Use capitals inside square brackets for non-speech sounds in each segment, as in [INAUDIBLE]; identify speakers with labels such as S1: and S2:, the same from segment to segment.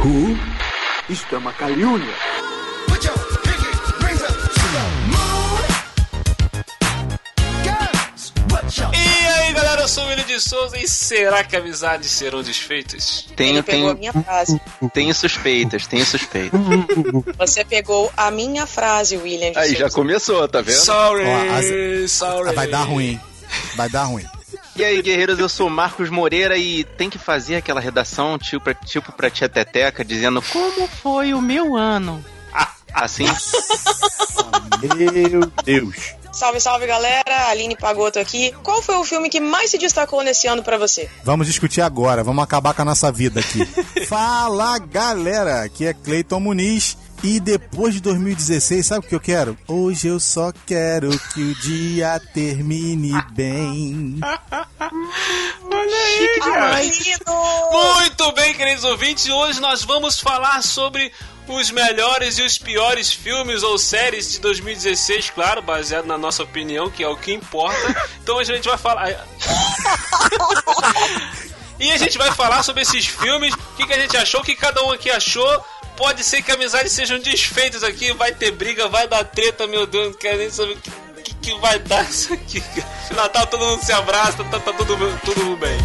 S1: Who? Isto é uma calúnia.
S2: E aí galera, eu sou o William de Souza e será que amizades serão desfeitas?
S3: Tenho,
S4: Ele pegou a
S3: tenho,
S4: minha frase.
S3: tenho suspeitas, tenho suspeitas. [LAUGHS]
S4: Você pegou a minha frase, William. de
S3: Aí já
S4: Souza.
S3: começou, tá vendo?
S2: Sorry,
S5: Ó, as-
S2: sorry.
S5: Vai dar ruim. Vai dar ruim.
S3: E aí, guerreiros, eu sou Marcos Moreira e tem que fazer aquela redação tipo pra, tipo pra tia Teteca dizendo como foi o meu ano. Ah, [LAUGHS] assim?
S5: Meu Deus.
S4: Salve, salve, galera. Aline Pagoto aqui. Qual foi o filme que mais se destacou nesse ano pra você?
S5: Vamos discutir agora. Vamos acabar com a nossa vida aqui. [LAUGHS] Fala, galera. Aqui é Cleiton Muniz. E depois de 2016, sabe o que eu quero? Hoje eu só quero que o dia termine bem. [LAUGHS]
S4: Ai, querido!
S2: Muito bem, queridos ouvintes, hoje nós vamos falar sobre os melhores e os piores filmes ou séries de 2016, claro, baseado na nossa opinião, que é o que importa. Então hoje a gente vai falar. [LAUGHS] E a gente vai falar sobre esses filmes, o que, que a gente achou, o que cada um aqui achou. Pode ser que amizades sejam desfeitas aqui, vai ter briga, vai dar treta, meu Deus, não quero nem saber o que, que, que vai dar isso aqui. Natal todo mundo se abraça, tá, tá tudo, tudo bem.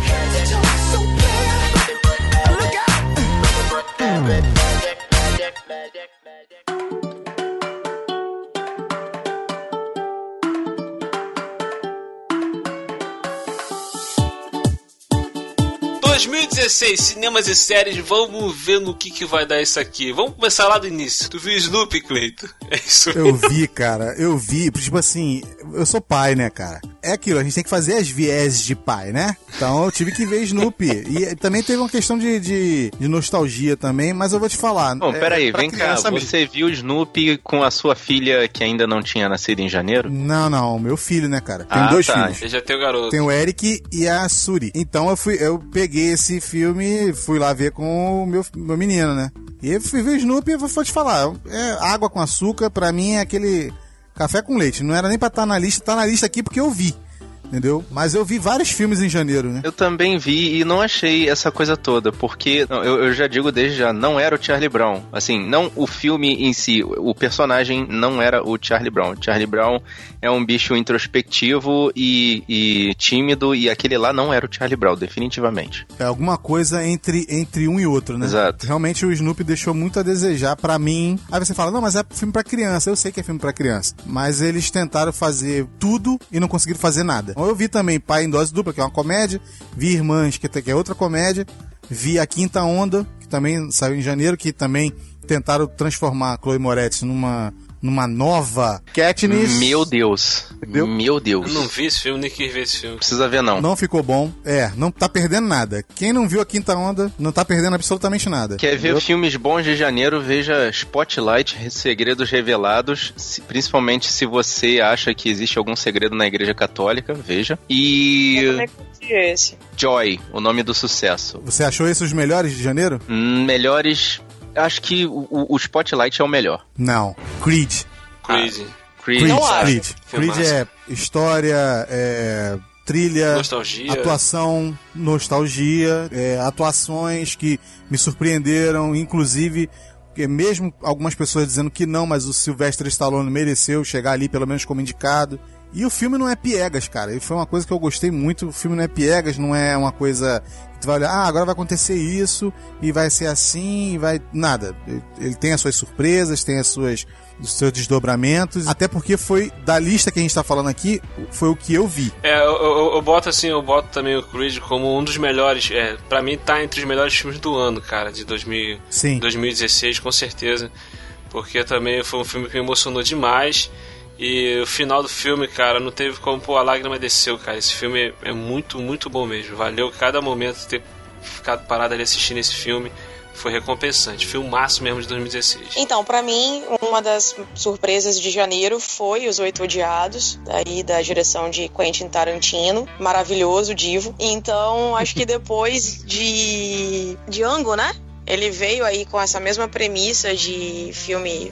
S2: Tô 2016, cinemas e séries, vamos ver no que, que vai dar isso aqui. Vamos começar lá do início. Tu viu Snoopy, Cleito? [LAUGHS] É isso.
S5: Eu vi, cara, eu vi. Tipo assim, eu sou pai, né, cara? É aquilo, a gente tem que fazer as vieses de pai, né? Então eu tive que ver Snoopy. E também teve uma questão de, de, de nostalgia também, mas eu vou te falar.
S3: Bom,
S5: é,
S3: peraí, vem cá.
S5: mesmo.
S3: Você viu o Snoopy com a sua filha que ainda não tinha nascido em janeiro?
S5: Não, não, meu filho, né, cara? Tenho
S3: Ah,
S5: dois
S3: tá.
S5: filhos.
S2: Já tem o garoto.
S5: Tem o Eric e a Suri. Então eu fui, eu peguei esse filme, fui lá ver com o meu, meu menino, né? E eu fui ver Snoopy e vou te falar, é água com açúcar, pra mim é aquele café com leite. Não era nem pra estar na lista, tá na lista aqui porque eu vi. Entendeu? Mas eu vi vários filmes em janeiro, né?
S3: Eu também vi e não achei essa coisa toda, porque não, eu, eu já digo desde já, não era o Charlie Brown. Assim, não o filme em si, o personagem não era o Charlie Brown. Charlie Brown é um bicho introspectivo e, e tímido, e aquele lá não era o Charlie Brown, definitivamente.
S5: É alguma coisa entre, entre um e outro, né?
S3: Exato.
S5: Realmente o Snoopy deixou muito a desejar pra mim. Aí você fala, não, mas é filme pra criança. Eu sei que é filme pra criança. Mas eles tentaram fazer tudo e não conseguiram fazer nada. Então, Eu vi também Pai em Dose Dupla, que é uma comédia. Vi Irmãs, que é outra comédia. Vi A Quinta Onda, que também saiu em janeiro, que também tentaram transformar a Chloe Moretz numa, numa nova Katniss.
S3: Meu Deus.
S5: Entendeu?
S3: Meu Deus.
S2: Eu não vi esse filme, nem quis ver esse filme.
S3: precisa ver, não.
S5: Não ficou bom. É, não tá perdendo nada. Quem não viu a Quinta Onda não tá perdendo absolutamente nada.
S3: Quer ver filmes bons de janeiro? Veja Spotlight, Segredos Revelados, se- principalmente se você acha que existe algum segredo na Igreja Católica, veja.
S4: Eu
S3: E
S4: também curti esse.
S3: Joy, o nome do sucesso.
S5: Você achou esses os melhores de janeiro?
S3: Hum, Melhores. Acho que o, o- Spotlight é o melhor.
S5: Não. Creed.
S2: Crazy.
S3: Creed.
S5: Creed,
S4: Não acho.
S5: Creed. Creed é história, é trilha,
S2: Nostalgia.
S5: atuação, nostalgia, é, atuações que me surpreenderam, inclusive que mesmo algumas pessoas dizendo que não, mas o Sylvester Stallone mereceu chegar ali pelo menos como indicado. E o filme não é piegas, cara. E foi uma coisa que eu gostei muito. O filme não é piegas, não é uma coisa que tu vai olhar, ah, agora vai acontecer isso e vai ser assim, e vai nada. Ele tem as suas surpresas, tem as suas os seus desdobramentos, até porque foi da lista que a gente tá falando aqui, foi o que eu vi.
S2: É, eu, eu- eu boto assim, eu boto também o Creed como um dos melhores. É, pra mim tá entre os melhores filmes do ano, cara, de 2000,
S5: Sim.
S2: 2016, com certeza. Porque também foi um filme que me emocionou demais. E o final do filme, cara, não teve como pôr a lágrima desceu, cara. Esse filme é muito, muito bom mesmo. Valeu cada momento ter ficado parado ali assistindo esse filme. Foi recompensante. Filmaço mesmo de 2016.
S4: Então, pra mim, uma das surpresas de janeiro foi Os Oito Odiados, aí da direção de Quentin Tarantino. Maravilhoso, divo. Então, acho que depois de Django, né? Ele veio aí com essa mesma premissa de filme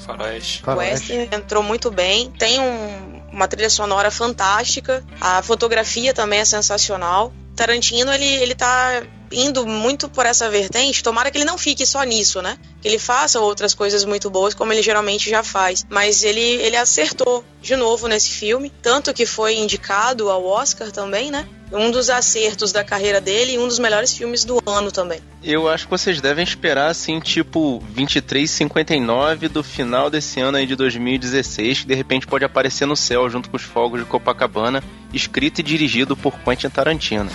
S2: Faroeste.
S4: Western, entrou muito bem. Tem um- uma trilha sonora fantástica. A fotografia também é sensacional. Tarantino, ele, ele tá indo muito por essa vertente, tomara que ele não fique só nisso, né? Que ele faça outras coisas muito boas, como ele geralmente já faz. Mas ele, ele acertou de novo nesse filme, tanto que foi indicado ao Oscar também, né? um dos acertos da carreira dele e um dos melhores filmes do ano também.
S3: Eu acho que vocês devem esperar, assim, tipo 23,59 do final desse ano aí de 2016, que de repente pode aparecer no céu junto com os fogos de Copacabana, escrito e dirigido por Quentin Tarantino.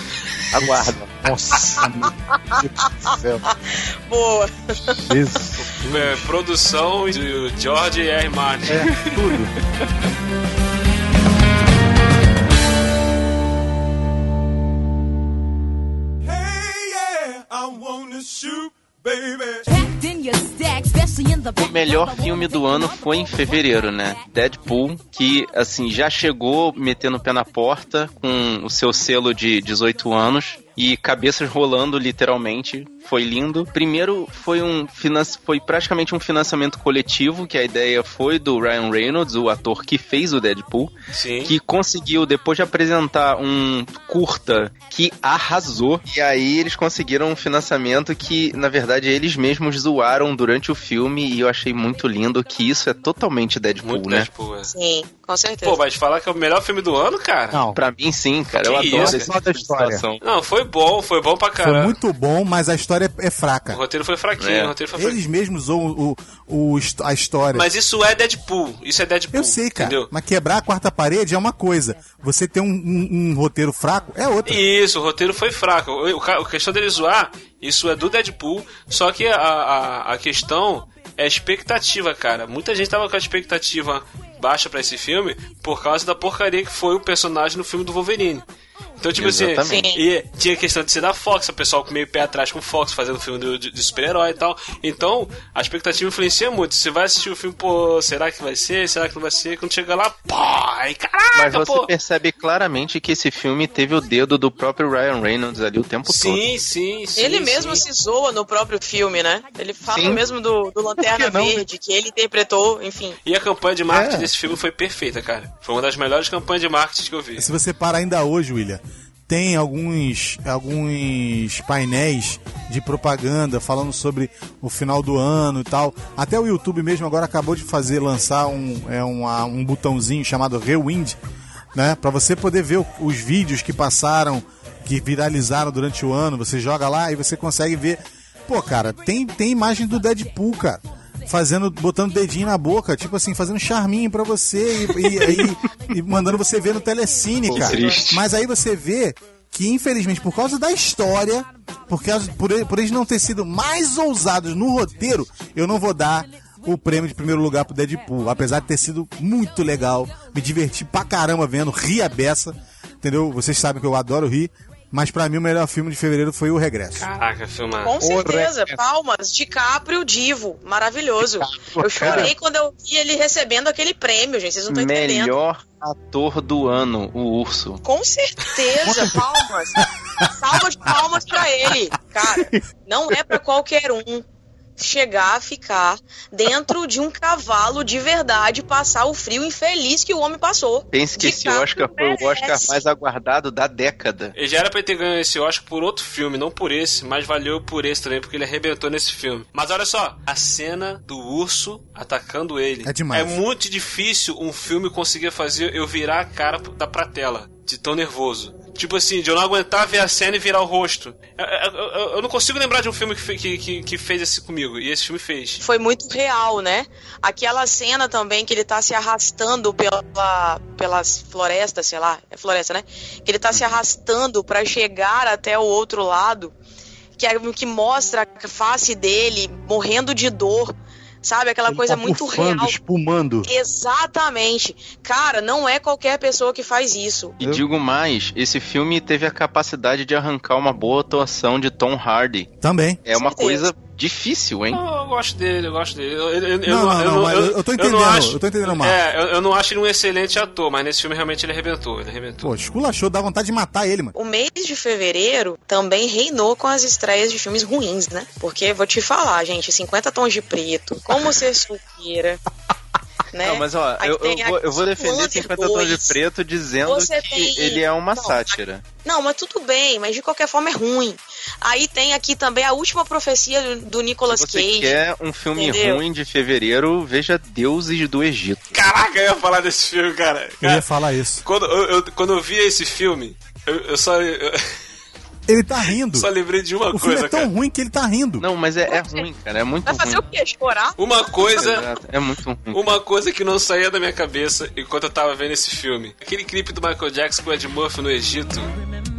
S3: Aguarda.
S5: Nossa, meu Deus do céu. [LAUGHS]
S4: Boa.
S5: Jesus.
S2: É, produção do George R. Martin.
S5: É, tudo.
S3: O melhor filme do ano foi em fevereiro, né? Deadpool, que assim já chegou metendo o pé na porta com o seu selo de 18 anos e cabeças rolando literalmente. Foi lindo. Primeiro foi um foi praticamente um financiamento coletivo, que a ideia foi do Ryan Reynolds, o ator que fez o Deadpool,
S2: Sim.
S3: que conseguiu depois de apresentar um curta que arrasou. E aí eles conseguiram um financiamento que, na verdade, eles mesmos zoaram durante o filme e eu achei muito lindo que isso é totalmente Deadpool,
S2: Muito
S3: né?
S2: Deadpool, é.
S4: Sim, com certeza.
S2: Pô, vai te falar que é o melhor filme do ano, cara?
S5: Não,
S3: Pra mim, sim, cara. Eu
S2: Que
S3: adoro
S2: isso,
S3: tipo de situação.
S2: Não, foi bom, foi bom pra
S5: foi
S2: caramba.
S5: muito bom, mas a história é
S2: O
S5: fraca.
S2: roteiro foi fraquinho,
S3: É.
S2: o roteiro foi fraquinho.
S5: Eles mesmos zoam o, o, o a história.
S2: Mas isso é Deadpool, isso é Deadpool.
S5: Eu sei, cara.
S2: Entendeu?
S5: Mas quebrar a quarta parede é uma coisa. Você ter um, um- um roteiro fraco é outra.
S2: Isso, o roteiro foi fraco. O, o, a questão dele zoar, isso é do Deadpool, só que a, a, a questão é expectativa, cara. Muita gente tava com a expectativa baixa pra esse filme por causa da porcaria que foi o personagem no filme do Wolverine. Então, tipo
S3: Exatamente.
S2: assim, e tinha a questão de ser da Fox, o pessoal com meio pé atrás com Fox, fazendo filme do- de, de super-herói e tal. Então, a expectativa influencia muito. Você vai assistir o filme, pô, será que vai ser? Será que não vai ser? Quando chega lá, pô, aí caraca,
S3: Mas você
S2: pô.
S3: percebe claramente que esse filme teve o dedo do próprio Ryan Reynolds ali o tempo todo.
S2: Sim, sim, sim.
S4: Ele
S2: sim.
S4: mesmo se zoa no próprio filme, né? Ele fala
S3: Sim.
S4: mesmo do, do Lanterna
S5: né?
S4: Verde, que ele interpretou, enfim.
S2: E a campanha de marketing
S5: É.
S2: desse filme foi perfeita, cara. Foi uma das melhores campanhas de marketing que eu vi.
S5: Se você parar ainda hoje, William, tem alguns, alguns painéis de propaganda falando sobre o final do ano e tal. Até o YouTube mesmo agora acabou de fazer, lançar um, é, um, um botãozinho chamado Rewind, né? Pra você poder ver os vídeos que passaram, que viralizaram durante o ano. Você joga lá e você consegue ver. Pô, cara, tem, tem imagem do Deadpool, cara. Fazendo, botando dedinho na boca, tipo assim, fazendo charminho pra você e, e- e- mandando você ver no telecine, cara.
S3: triste.
S5: Mas aí você vê que, infelizmente, por causa da história, por, causa, por, por eles não ter sido mais ousados no roteiro, eu não vou dar o prêmio de primeiro lugar pro Deadpool. Apesar de ter sido muito legal, me diverti pra caramba vendo, ri a beça, entendeu? Vocês sabem que eu adoro rir. Mas pra mim o melhor filme de fevereiro foi O Regresso.
S2: Caraca, filmar.
S4: Com certeza, palmas, DiCaprio divo, maravilhoso. Eu chorei quando eu vi ele recebendo aquele prêmio, gente, vocês não estão entendendo.
S3: Melhor ator do ano, o Urso.
S4: Com certeza, [LAUGHS] palmas. Salva de palmas pra ele. Cara, não é pra qualquer um chegar a ficar dentro de um cavalo de verdade, passar o frio infeliz que o homem passou.
S3: Pense que esse Oscar foi o Oscar mais aguardado da década.
S2: Ele já era pra ele ter ganho esse Oscar por outro filme, não por esse, mas valeu por esse também, porque ele arrebentou nesse filme. Mas olha só, a cena do urso atacando ele.
S5: É demais.
S2: É muito difícil um filme conseguir fazer eu virar a cara da pra tela, de tão nervoso. Tipo assim, de eu não aguentar ver a cena e virar o rosto. Eu, eu- eu- não consigo lembrar de um filme que, que, que, fez isso comigo, e esse filme fez.
S4: Foi muito real, né? Aquela cena também que ele tá se arrastando pela, pelas florestas, sei lá, é floresta, né? Que ele tá se arrastando pra chegar até o outro lado, que é que mostra a face dele morrendo de dor, sabe? Aquela
S5: Ele
S4: coisa
S5: tá
S4: muito
S5: bufando,
S4: real.
S5: espumando.
S4: Exatamente. Cara, não é qualquer pessoa que faz isso.
S3: E
S5: Eu-
S3: digo mais, esse filme teve a capacidade de arrancar uma boa atuação de Tom Hardy.
S5: Também.
S3: É uma
S4: certeza.
S3: coisa difícil, hein?
S2: Eu, eu gosto dele, eu gosto dele. Eu, eu- eu
S5: Não, não, não, eu- eu tô entendendo, eu tô entendendo, Marcos.
S2: É, eu, eu não acho ele um excelente ator, mas nesse filme realmente ele arrebentou, ele arrebentou.
S5: Pô, esculachou, dá vontade de matar ele, mano.
S4: O mês de fevereiro também reinou com as estreias de filmes ruins, né? Porque vou te falar, gente, 50 tons de preto, como ser solteira. [LAUGHS] né?
S3: Não, mas ó, eu, eu vou, eu vou defender
S4: Wonder
S3: 50 tons de preto dizendo
S4: Você
S3: que
S4: tem-
S3: ele é uma
S4: Não,
S3: sátira.
S4: Não, mas tudo bem, mas de qualquer forma é ruim. Aí tem aqui também a última profecia do, do Nicolas
S3: Se você
S4: Cage.
S3: quer um filme
S4: entendeu?
S3: ruim de fevereiro, veja Deuses do Egito.
S2: Caraca, eu ia falar desse filme, cara.
S5: Eu
S2: Cara,
S5: ia falar isso.
S2: quando, eu, eu- quando eu vi esse filme, eu, eu só, eu
S5: Ele tá rindo.
S2: só lembrei de uma
S5: O filme
S2: coisa,
S5: é tão
S2: cara.
S5: ruim que ele tá rindo.
S3: Não, mas é, é ruim, cara. É muito
S4: Vai
S3: ruim.
S4: fazer o quê? Chorar?
S2: Uma coisa.
S3: É muito ruim.
S2: Uma coisa que não saía da minha cabeça enquanto eu tava vendo esse filme. Aquele clipe do Michael Jackson com o Ed Murphy no Egito.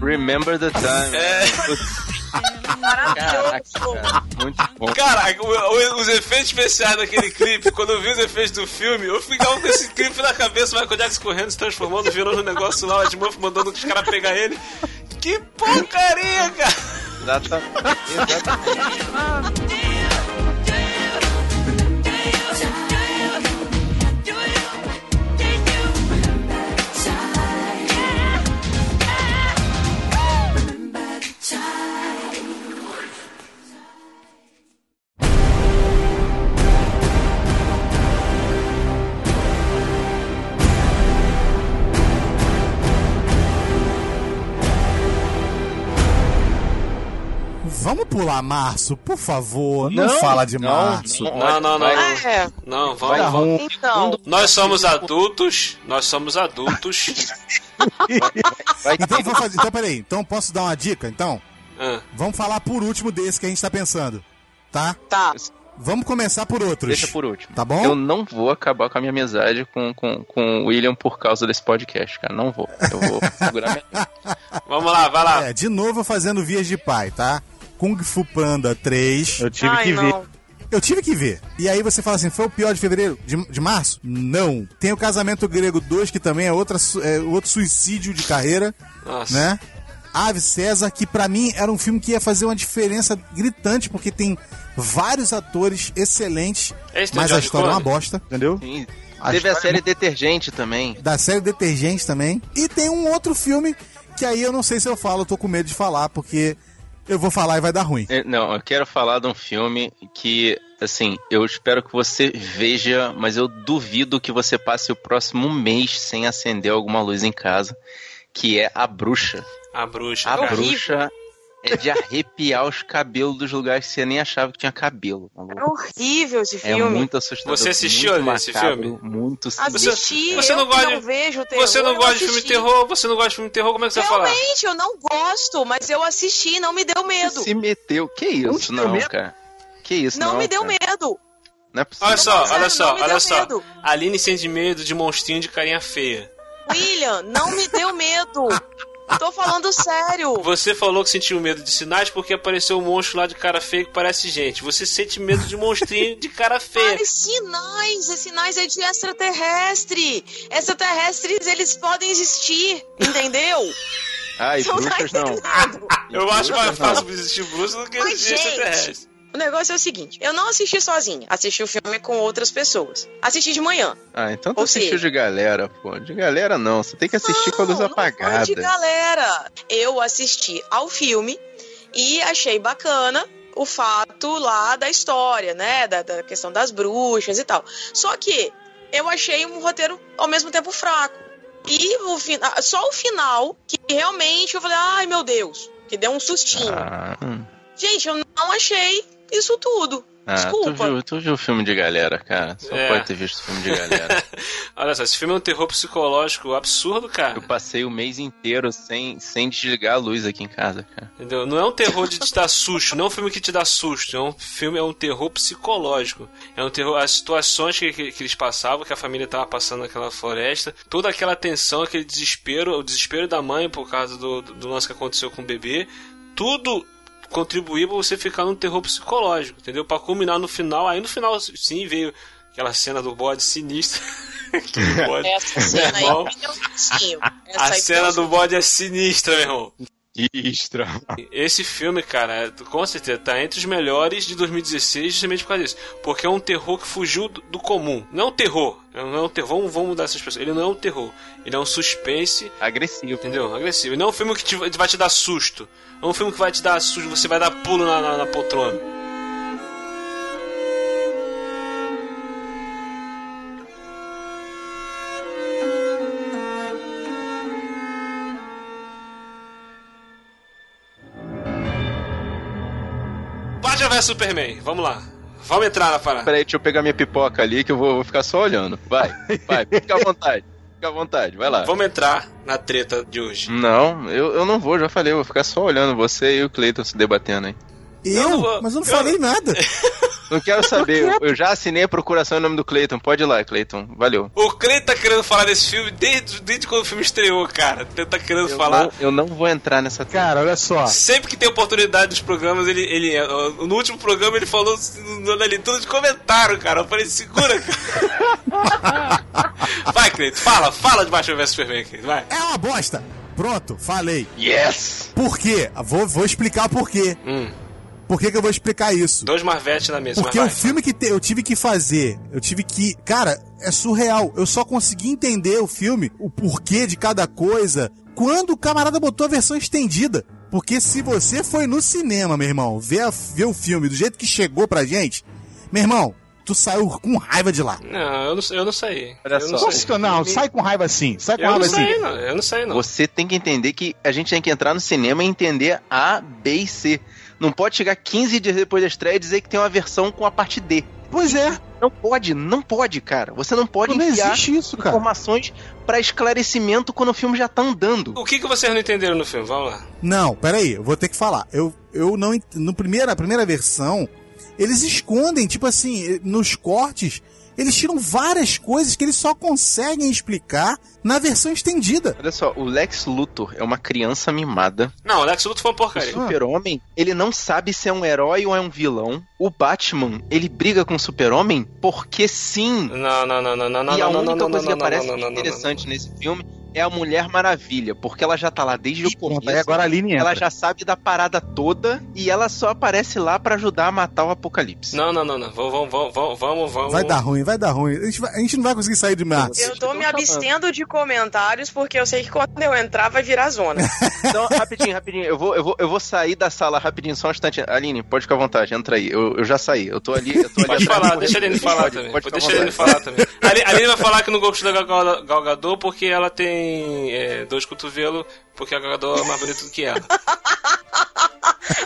S3: Remember the time.
S2: É.
S3: Caraca, cara. Muito bom.
S2: Cara, o- o- os efeitos especiais daquele clipe, quando eu vi os efeitos do filme, eu ficava com esse clipe na cabeça, o Michael Jackson correndo, se transformando, virando um negócio lá, o Ed Murphy mandando os caras pegar ele. Que porcaria, cara!
S3: Exatamente. Exatamente. [LAUGHS]
S5: Vamos pular março, por favor. Não,
S3: Não,
S5: fala de
S3: não,
S5: março.
S3: não.
S2: Não, não, não. Não,
S4: É,
S2: não
S3: Vai
S2: vamos, vamos.
S3: ruim.
S4: então.
S2: Nós somos adultos, nós somos adultos. [LAUGHS]
S3: Vai
S5: Então, vamos fazer, então, peraí. Então, posso dar uma dica? Então,
S2: Ah,
S5: vamos falar por último desse que a gente tá pensando. Tá?
S4: Tá.
S5: Vamos começar por outros.
S3: Deixa por último.
S5: Tá bom?
S3: Eu não vou acabar com a minha amizade com, com, com o William por causa desse podcast, cara. Não vou. Eu vou segurar minha. [LAUGHS]
S2: vamos lá, vai lá.
S5: É, de novo fazendo vias de pai, tá? Kung Fu Panda 3.
S6: Eu tive
S4: Ai,
S6: que ver.
S4: não.
S5: Eu tive que ver. E aí você fala assim, foi o pior de fevereiro? De, de março? Não. Tem o Casamento Grego 2, que também é, outra, é outro suicídio de carreira,
S2: Nossa.
S5: né? Ave César, que pra mim era um filme que ia fazer uma diferença gritante, porque tem vários atores excelentes,
S2: Esse tem
S5: mas a história é uma bosta.
S6: Entendeu?
S3: Sim.
S5: A
S3: Teve a
S5: história
S3: série Detergente também.
S5: Da série Detergente também. E tem um outro filme que aí eu não sei se eu falo, eu tô com medo de falar, porque eu vou falar e vai dar ruim.
S3: É, Não, eu quero falar de um filme que, assim, eu espero que você veja, mas eu duvido que você passe o próximo mês sem acender alguma luz em casa, que é A Bruxa.
S2: A bruxa,
S3: A
S4: horrível.
S3: Bruxa é de arrepiar os cabelos dos lugares que você nem achava que tinha cabelo. maluco.
S4: É horrível esse
S3: É
S4: filme.
S3: muito assustador.
S2: Você assistiu
S3: muito
S2: esse
S3: macabro,
S2: filme?
S3: Muito
S4: Assisti,
S2: você
S4: eu
S2: não gosta
S4: não vejo terror.
S2: Você não gosta de filme terror? Você não gosta de filme de terror? Como é que você vai falar?
S4: Realmente, eu não gosto, mas eu assisti, não me deu medo.
S3: Se meteu. Que isso,
S6: Não,
S3: não,
S6: medo.
S3: cara. Que isso,
S4: Não,
S3: não.
S4: me deu
S3: cara.
S4: medo.
S3: Não é possível.
S2: Olha só,
S4: Não,
S2: olha só, olha só.
S4: medo.
S2: Aline sente medo de monstrinho de carinha feia.
S4: William, não me deu medo. [LAUGHS] Tô falando sério. [LAUGHS]
S2: Você falou que sentiu medo de sinais porque apareceu um monstro lá de cara feia que parece gente. Você sente medo de monstrinho de cara [LAUGHS] feia.
S4: Ai, sinais, esses sinais é de extraterrestre. Extraterrestres, eles podem existir, entendeu? Você não tá
S3: bruxas não.
S2: Eu acho mais
S3: Bruxas
S2: fácil existir bruxa do que
S4: Mas,
S2: existir
S4: gente,
S2: extraterrestre.
S4: O negócio é o seguinte: eu não assisti sozinha, assisti o filme com outras pessoas. Assisti de manhã.
S3: Ah, então tu
S4: Ou
S3: assistiu
S4: seja-
S3: de galera, pô. De galera não. Você tem que assistir com a luz
S4: Não, não
S3: apagada.
S4: de galera. Eu assisti ao filme e achei bacana o fato lá da história, né? Da, da questão das bruxas e tal. Só que eu achei um roteiro ao mesmo tempo fraco. E o fin- ah, só o final que realmente eu falei, ai meu Deus, que deu um sustinho.
S3: Ah.
S4: Gente, eu não achei isso tudo.
S3: Ah, tu
S4: Desculpa.
S3: viu, tu viu o filme de galera, cara. Só
S2: É.
S3: pode ter visto o filme de galera. [LAUGHS]
S2: Olha só, esse filme é um terror psicológico absurdo, cara.
S3: Eu passei o mês inteiro sem, sem desligar a luz aqui em casa, cara.
S2: Entendeu? Não é um terror de te dar susto, não é um filme que te dá susto, é um filme, é um terror psicológico. É um terror, as situações que, que, que eles passavam, que a família tava passando naquela floresta, toda aquela tensão, aquele desespero, o desespero da mãe por causa do, do, do lance que aconteceu com o bebê, tudo contribuía pra você ficar num terror psicológico, entendeu? Pra culminar no final, aí no final sim veio aquela cena do bode sinistra. [LAUGHS] Aquele bode.
S4: Essa cena aí me deu um
S2: A cena do bode é sinistra, meu irmão.
S3: Istra.
S2: Esse filme, cara, é- com certeza tá entre os melhores de 2016 justamente por causa disso. Porque é um terror que fugiu do, do comum. Não é um terror. Não é um terror. Vamos, vamos mudar essas pessoas. Ele não é um terror. Ele é um suspense,
S3: Agressivo.
S2: entendeu? Agressivo. Ele não é um filme que te- vai te dar susto. É um filme que vai te dar susto. Você vai dar pulo na, na, na poltrona. Vs Superman, vamos lá. Vamos entrar na parada.
S3: Peraí, deixa eu pegar minha pipoca ali que eu vou, vou ficar só olhando. Vai, vai, fica à vontade. Fica à vontade, vai lá.
S2: Vamos entrar na treta de hoje.
S3: Não, eu, eu não vou, já falei, eu vou ficar só olhando você e o Cleiton se debatendo aí.
S5: Eu? Mas eu não
S2: eu-
S5: falei nada. [LAUGHS]
S3: Não quero [LAUGHS] saber, eu, eu já assinei a procuração em nome do Cleiton. Pode ir lá, Cleiton. Valeu.
S2: O Cleiton tá querendo falar desse filme desde, desde quando o filme estreou, cara. Ele tá querendo
S3: Eu
S2: falar.
S3: não, eu não vou entrar nessa
S6: Cara, olha só.
S2: Sempre que tem oportunidade dos programas, ele, ele. No último programa ele falou na leitura de comentário, cara. Eu falei, segura, cara. [LAUGHS] Vai, Cleiton, fala, fala de Batman vs Superman, Cleiton, vai.
S5: É uma bosta. Pronto, falei.
S3: Yes!
S5: Por quê? Vou, vou explicar por quê.
S2: Hum,
S5: Por que, que eu vou explicar isso?
S2: dois Marvete na mesa,
S5: Porque o filme que te- eu tive que fazer, eu tive que. Cara, é surreal. Eu só consegui entender o filme, o porquê de cada coisa, quando o camarada botou a versão estendida. Porque se você foi no cinema, meu irmão, ver, a- ver o filme do jeito que chegou pra gente, meu irmão, tu saiu com raiva de lá.
S2: Não, eu não, eu não saí.
S3: Olha
S2: eu
S3: só.
S2: não
S6: que- Não, sai com raiva assim. Sai com
S2: Eu não
S6: raiva assim.
S2: sei, não. Eu não sei, não.
S3: Você tem que entender que a gente tem que entrar no cinema e entender A, B e C. Não pode chegar 15 dias depois da estreia e dizer que tem uma versão com a parte D.
S6: Pois é.
S3: Não pode, não pode, cara. Você não pode
S6: Não
S3: enfiar
S6: isso,
S3: informações pra esclarecimento quando o filme já tá andando.
S2: O que, que vocês não entenderam no filme? Vamos lá.
S5: Não, peraí, eu vou ter que falar. Eu, eu não. No primeira, primeira versão, eles escondem, tipo assim, nos cortes, eles tiram várias coisas que eles só conseguem explicar na versão estendida.
S3: Olha só, o Lex Luthor é uma criança mimada.
S2: Não, o Lex Luthor foi uma
S3: O
S2: porcaria.
S3: Super-Homem, ele não sabe se é um herói ou é um vilão. O Batman, ele briga com o Super-Homem porque sim.
S2: Não, não, não, não, não, não,
S3: e a
S2: não, não,
S3: única
S2: não,
S3: coisa
S2: não,
S3: que aparece
S2: não,
S3: de
S2: não, não, não,
S3: interessante nesse filme é a Mulher Maravilha, porque ela já tá lá desde o
S6: Pronto,
S3: começo.
S6: aí agora a Aline entra.
S3: Ela já sabe da parada toda e ela só aparece lá pra ajudar a matar o Apocalipse.
S2: Não, não, não, não. Vamos, vamos, vamos, vamos, vamos.
S5: Vai dar ruim, vai dar ruim. A gente, vai- a gente não vai conseguir sair de março.
S4: Eu tô me abstendo de comentários porque eu sei que quando eu entrar vai virar zona. [LAUGHS]
S3: Então, rapidinho, rapidinho, eu vou, eu, vou, eu vou sair da sala rapidinho, só um instante. Aline, pode ficar à vontade, entra aí. Eu, eu já saí, eu tô ali. Eu tô ali
S2: Pode
S3: atrás
S2: falar, deixa ele falar
S3: Pode-
S2: também.
S3: pode
S2: deixa ele falar também. Ali, ali ele vai falar que não gostou da Gal, Gal Gadot porque ela tem é, dois cotovelos, porque a Gal Gadot é mais bonita do que ela. [LAUGHS]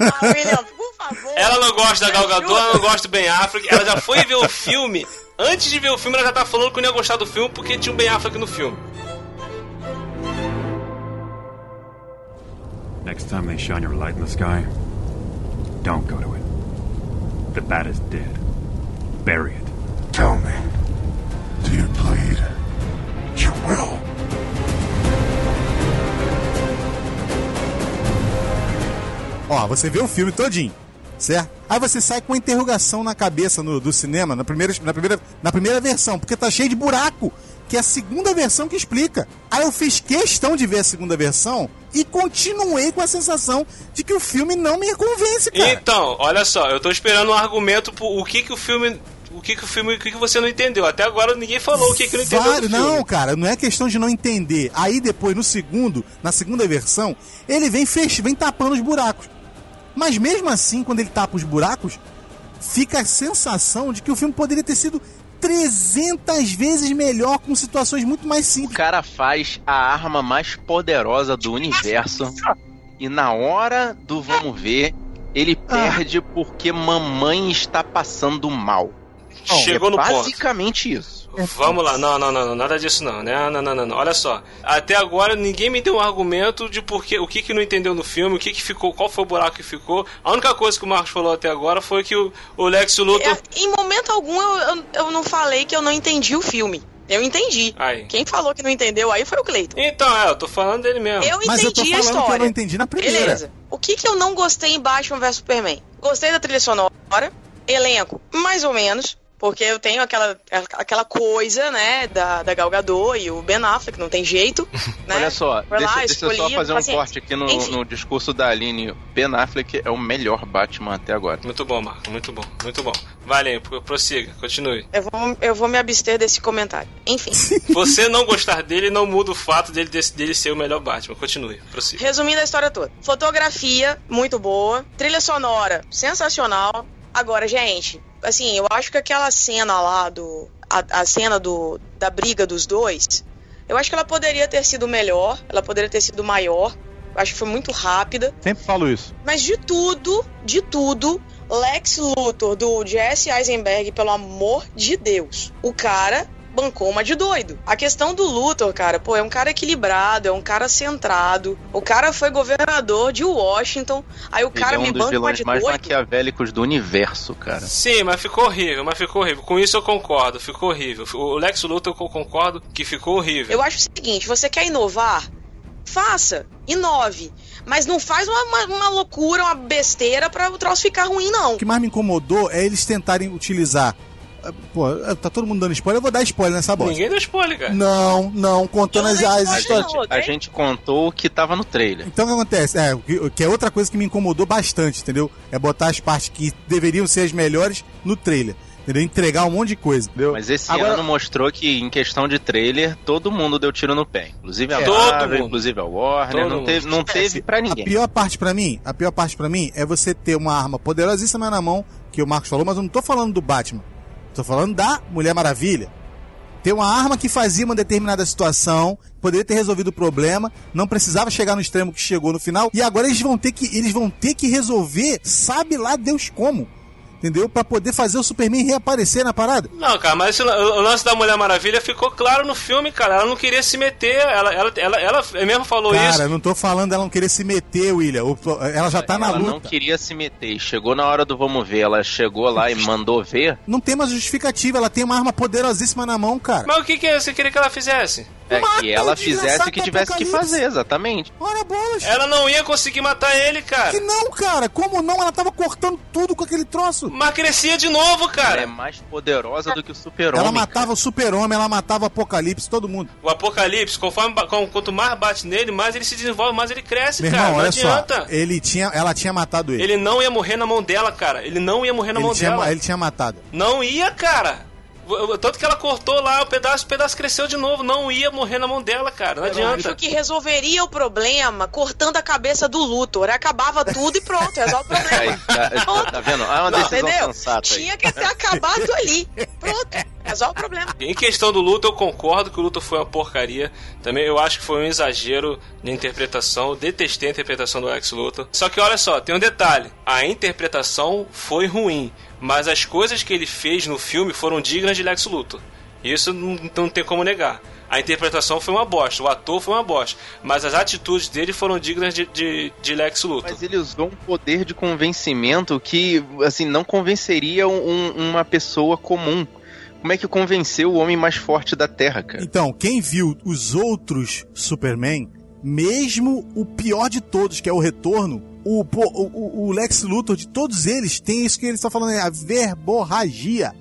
S4: Ah, William, por favor.
S2: Ela não gosta da Gal Gadot,
S4: ajuda.
S2: ela não gosta do Ben Affleck, ela já foi ver o filme. Antes de ver o filme, ela já tá falando que não ia gostar do filme porque tinha um Ben Affleck no filme.
S7: Next time they shine your light in the sky, don't go to it. The bat is dead. Bury it.
S1: Tell me, do you bleed? You will.
S5: Ó, você vê o filme todinho, certo? Aí você sai com uma interrogação na cabeça no- do cinema, na primeira, na, primeira, na primeira versão, porque tá cheio de buraco, que é a segunda versão que explica. Aí eu fiz questão de ver a segunda versão e continuei com a sensação de que o filme não me convence, cara.
S2: Então, olha só, eu tô esperando um argumento pro o que que o filme. O que que o filme. O que que você não entendeu? Até agora ninguém falou o que que não entendeu filme.
S5: Não, cara, não é questão de não entender. Aí depois, no segundo, na segunda versão, ele vem, fech... vem tapando os buracos. Mas mesmo assim, quando ele tapa os buracos, fica a sensação de que o filme poderia ter sido 300 vezes melhor com situações muito mais
S3: O
S5: simples.
S3: cara faz a arma mais poderosa do universo e na hora do vamos ver, ele perde porque mamãe está passando mal.
S2: Chegou
S3: é
S2: no ponto.
S3: basicamente isso.
S2: Vamos lá, não, não, não, não, nada disso não, né? Não, não, não, não. Olha só, até agora ninguém me deu um argumento de porque, o que que não entendeu no filme, o que que ficou, qual foi o buraco que ficou. A única coisa que o Marcos falou até agora foi que o, o Lex Luthor...
S4: É, em momento algum eu, eu, eu não falei que eu não entendi o filme. Eu entendi.
S2: Aí.
S4: Quem falou que não entendeu aí foi o Cleiton.
S2: Então, é, eu tô falando dele mesmo.
S4: Eu
S5: Mas eu tô
S4: entendi a
S5: falando que eu
S4: história.
S5: não entendi na primeira.
S4: Beleza. O que, que eu não gostei em Batman vs Superman? Gostei da trilha sonora, elenco, mais ou menos. Porque eu tenho aquela, aquela coisa, né, da, da Gal Gadot e o Ben Affleck, não tem jeito, [LAUGHS] né?
S3: Olha só,
S4: Foi
S3: deixa,
S4: lá,
S3: deixa eu só fazer um
S4: paciência.
S3: corte aqui no, no discurso da Aline. Ben Affleck é o melhor Batman até agora.
S2: Muito bom, Marcos, muito bom, muito bom. Pro- prossiga, continue.
S4: Eu vou, eu vou me abster desse comentário. Enfim, [LAUGHS]
S2: Você não gostar dele não muda o fato dele, desse- dele ser o melhor Batman. Continue, prossiga.
S4: resumindo a história toda. Fotografia, muito boa. Trilha sonora, sensacional. Agora, gente, assim, eu acho que aquela cena lá do. A, a cena do, da briga dos dois, eu acho que ela poderia ter sido melhor, ela poderia ter sido maior. Eu acho que foi muito rápida.
S6: Sempre falo isso.
S4: Mas de tudo, de tudo, Lex Luthor do Jesse Eisenberg, pelo amor de Deus. O cara bancou uma de doido. A questão do Luthor, cara, pô, é um cara equilibrado, é um cara centrado. O cara foi governador de Washington. Aí o
S3: Ele
S4: cara
S3: é um
S4: me
S3: dos
S4: banca uma
S3: vilões
S4: de
S3: mais
S4: doido.
S3: maquiavélicos do universo, cara.
S2: Sim, mas ficou horrível, mas ficou horrível. Com isso eu concordo, ficou horrível. O Lex Luthor eu concordo que ficou horrível.
S4: Eu acho o seguinte, você quer inovar? Faça, inove. Mas não faz uma, uma, uma loucura, uma besteira pra o troço ficar ruim, não.
S5: O que mais me incomodou é eles tentarem utilizar. Ah, Pô, tá todo mundo dando spoiler, eu vou dar spoiler nessa bosta.
S2: Ninguém deu spoiler, cara.
S5: Não, não, contando as, as histórias.
S4: não.
S3: A gente contou o que tava no trailer.
S5: Então o que acontece? É, o que, é outra coisa que me incomodou bastante, entendeu? É botar as partes que deveriam ser as melhores no trailer. Entendeu? Entregar um monte de coisa, entendeu?
S3: Mas esse
S5: Agora-
S3: ano mostrou que, em questão de trailer, todo mundo deu tiro no pé. Inclusive a
S2: É. Todo
S3: Marvel,
S2: mundo.
S3: inclusive a Warner.
S2: Todo
S3: Não teve, não
S4: É,
S3: teve pra
S5: A
S3: ninguém.
S5: pior parte pra mim, a pior parte para mim é você ter uma arma poderosíssima na mão, que o Marcos falou, mas eu não tô falando do Batman. Tô falando da Mulher Maravilha. Ter uma arma que fazia uma determinada situação, poderia ter resolvido o problema, não precisava chegar no extremo que chegou no final, e agora eles vão ter que eles vão ter que resolver, sabe lá Deus como. Entendeu? Pra poder fazer o Superman reaparecer na parada.
S2: Não, cara, mas esse, o o lance da Mulher Maravilha ficou claro no filme, cara. Ela não queria se meter, ela, ela, ela, ela mesmo falou
S5: Cara,
S2: isso.
S5: eu não tô falando dela não querer se meter, William. O- Ela já tá na
S3: ela
S5: luta.
S3: não queria se meter. Chegou na hora do vamos ver. Ela chegou lá e mandou ver.
S5: Não tem mais justificativa, ela tem uma arma poderosíssima na mão, cara.
S2: Mas o que, que você queria que ela fizesse?
S3: É
S5: Mata
S3: que ela fizesse o que tivesse que fazer, exatamente.
S5: Ora bolas.
S2: Ela não ia conseguir matar ele,
S5: Que
S2: cara.
S5: não, cara. Como não? Ela tava cortando tudo com aquele troço.
S2: Mas crescia de novo,
S3: Ela é
S2: cara.
S3: mais poderosa do que o super-homem.
S5: ela matava o super-homem, ela matava o Apocalipse, todo mundo.
S2: O Apocalipse, conforme quanto mais bate nele, mais ele se desenvolve, mais ele cresce,
S5: Meu
S2: cara.
S5: irmão,
S2: não
S5: olha
S2: adianta.
S5: só. Ele tinha, ela tinha matado ele.
S2: Ele não ia morrer na mão dela, cara. Ele não ia morrer na
S5: Ele
S2: mão
S5: tinha,
S2: dela.
S5: ele tinha matado.
S2: Não ia, cara. O- o- Tanto que ela cortou lá o pedaço, o pedaço cresceu de novo. Não ia morrer na mão dela, cara. Não
S4: Eu
S2: adianta.
S4: acho que resolveria o problema cortando a cabeça do Luthor. Acabava tudo e pronto, resolve o
S3: Aí,
S4: problema.
S3: tá, tá vendo? É uma decisão
S4: Entendeu?
S3: sensata aí.
S4: Tinha que ter acabado ali. Pronto, resolve o problema.
S2: Em questão do Luthor, eu concordo que o Luthor foi uma porcaria. Também eu acho que foi um exagero de interpretação. Eu detestei a interpretação do Lex Luthor. Só que olha só, tem um detalhe. A interpretação foi ruim, mas as coisas que ele fez no filme foram dignas de Lex Luthor. Isso não, não tem como negar. A interpretação foi uma bosta, o ator foi uma bosta, mas as atitudes dele foram dignas de, de, de Lex Luthor.
S3: Mas ele usou um poder de convencimento que, assim, não convenceria um- uma pessoa comum. Como é que convenceu o homem mais forte da Terra, cara?
S5: Então, quem viu os outros Superman, mesmo o pior de todos, que é o Retorno, o, o, o- Lex Luthor de todos eles tem isso que ele está falando, é a verborragia.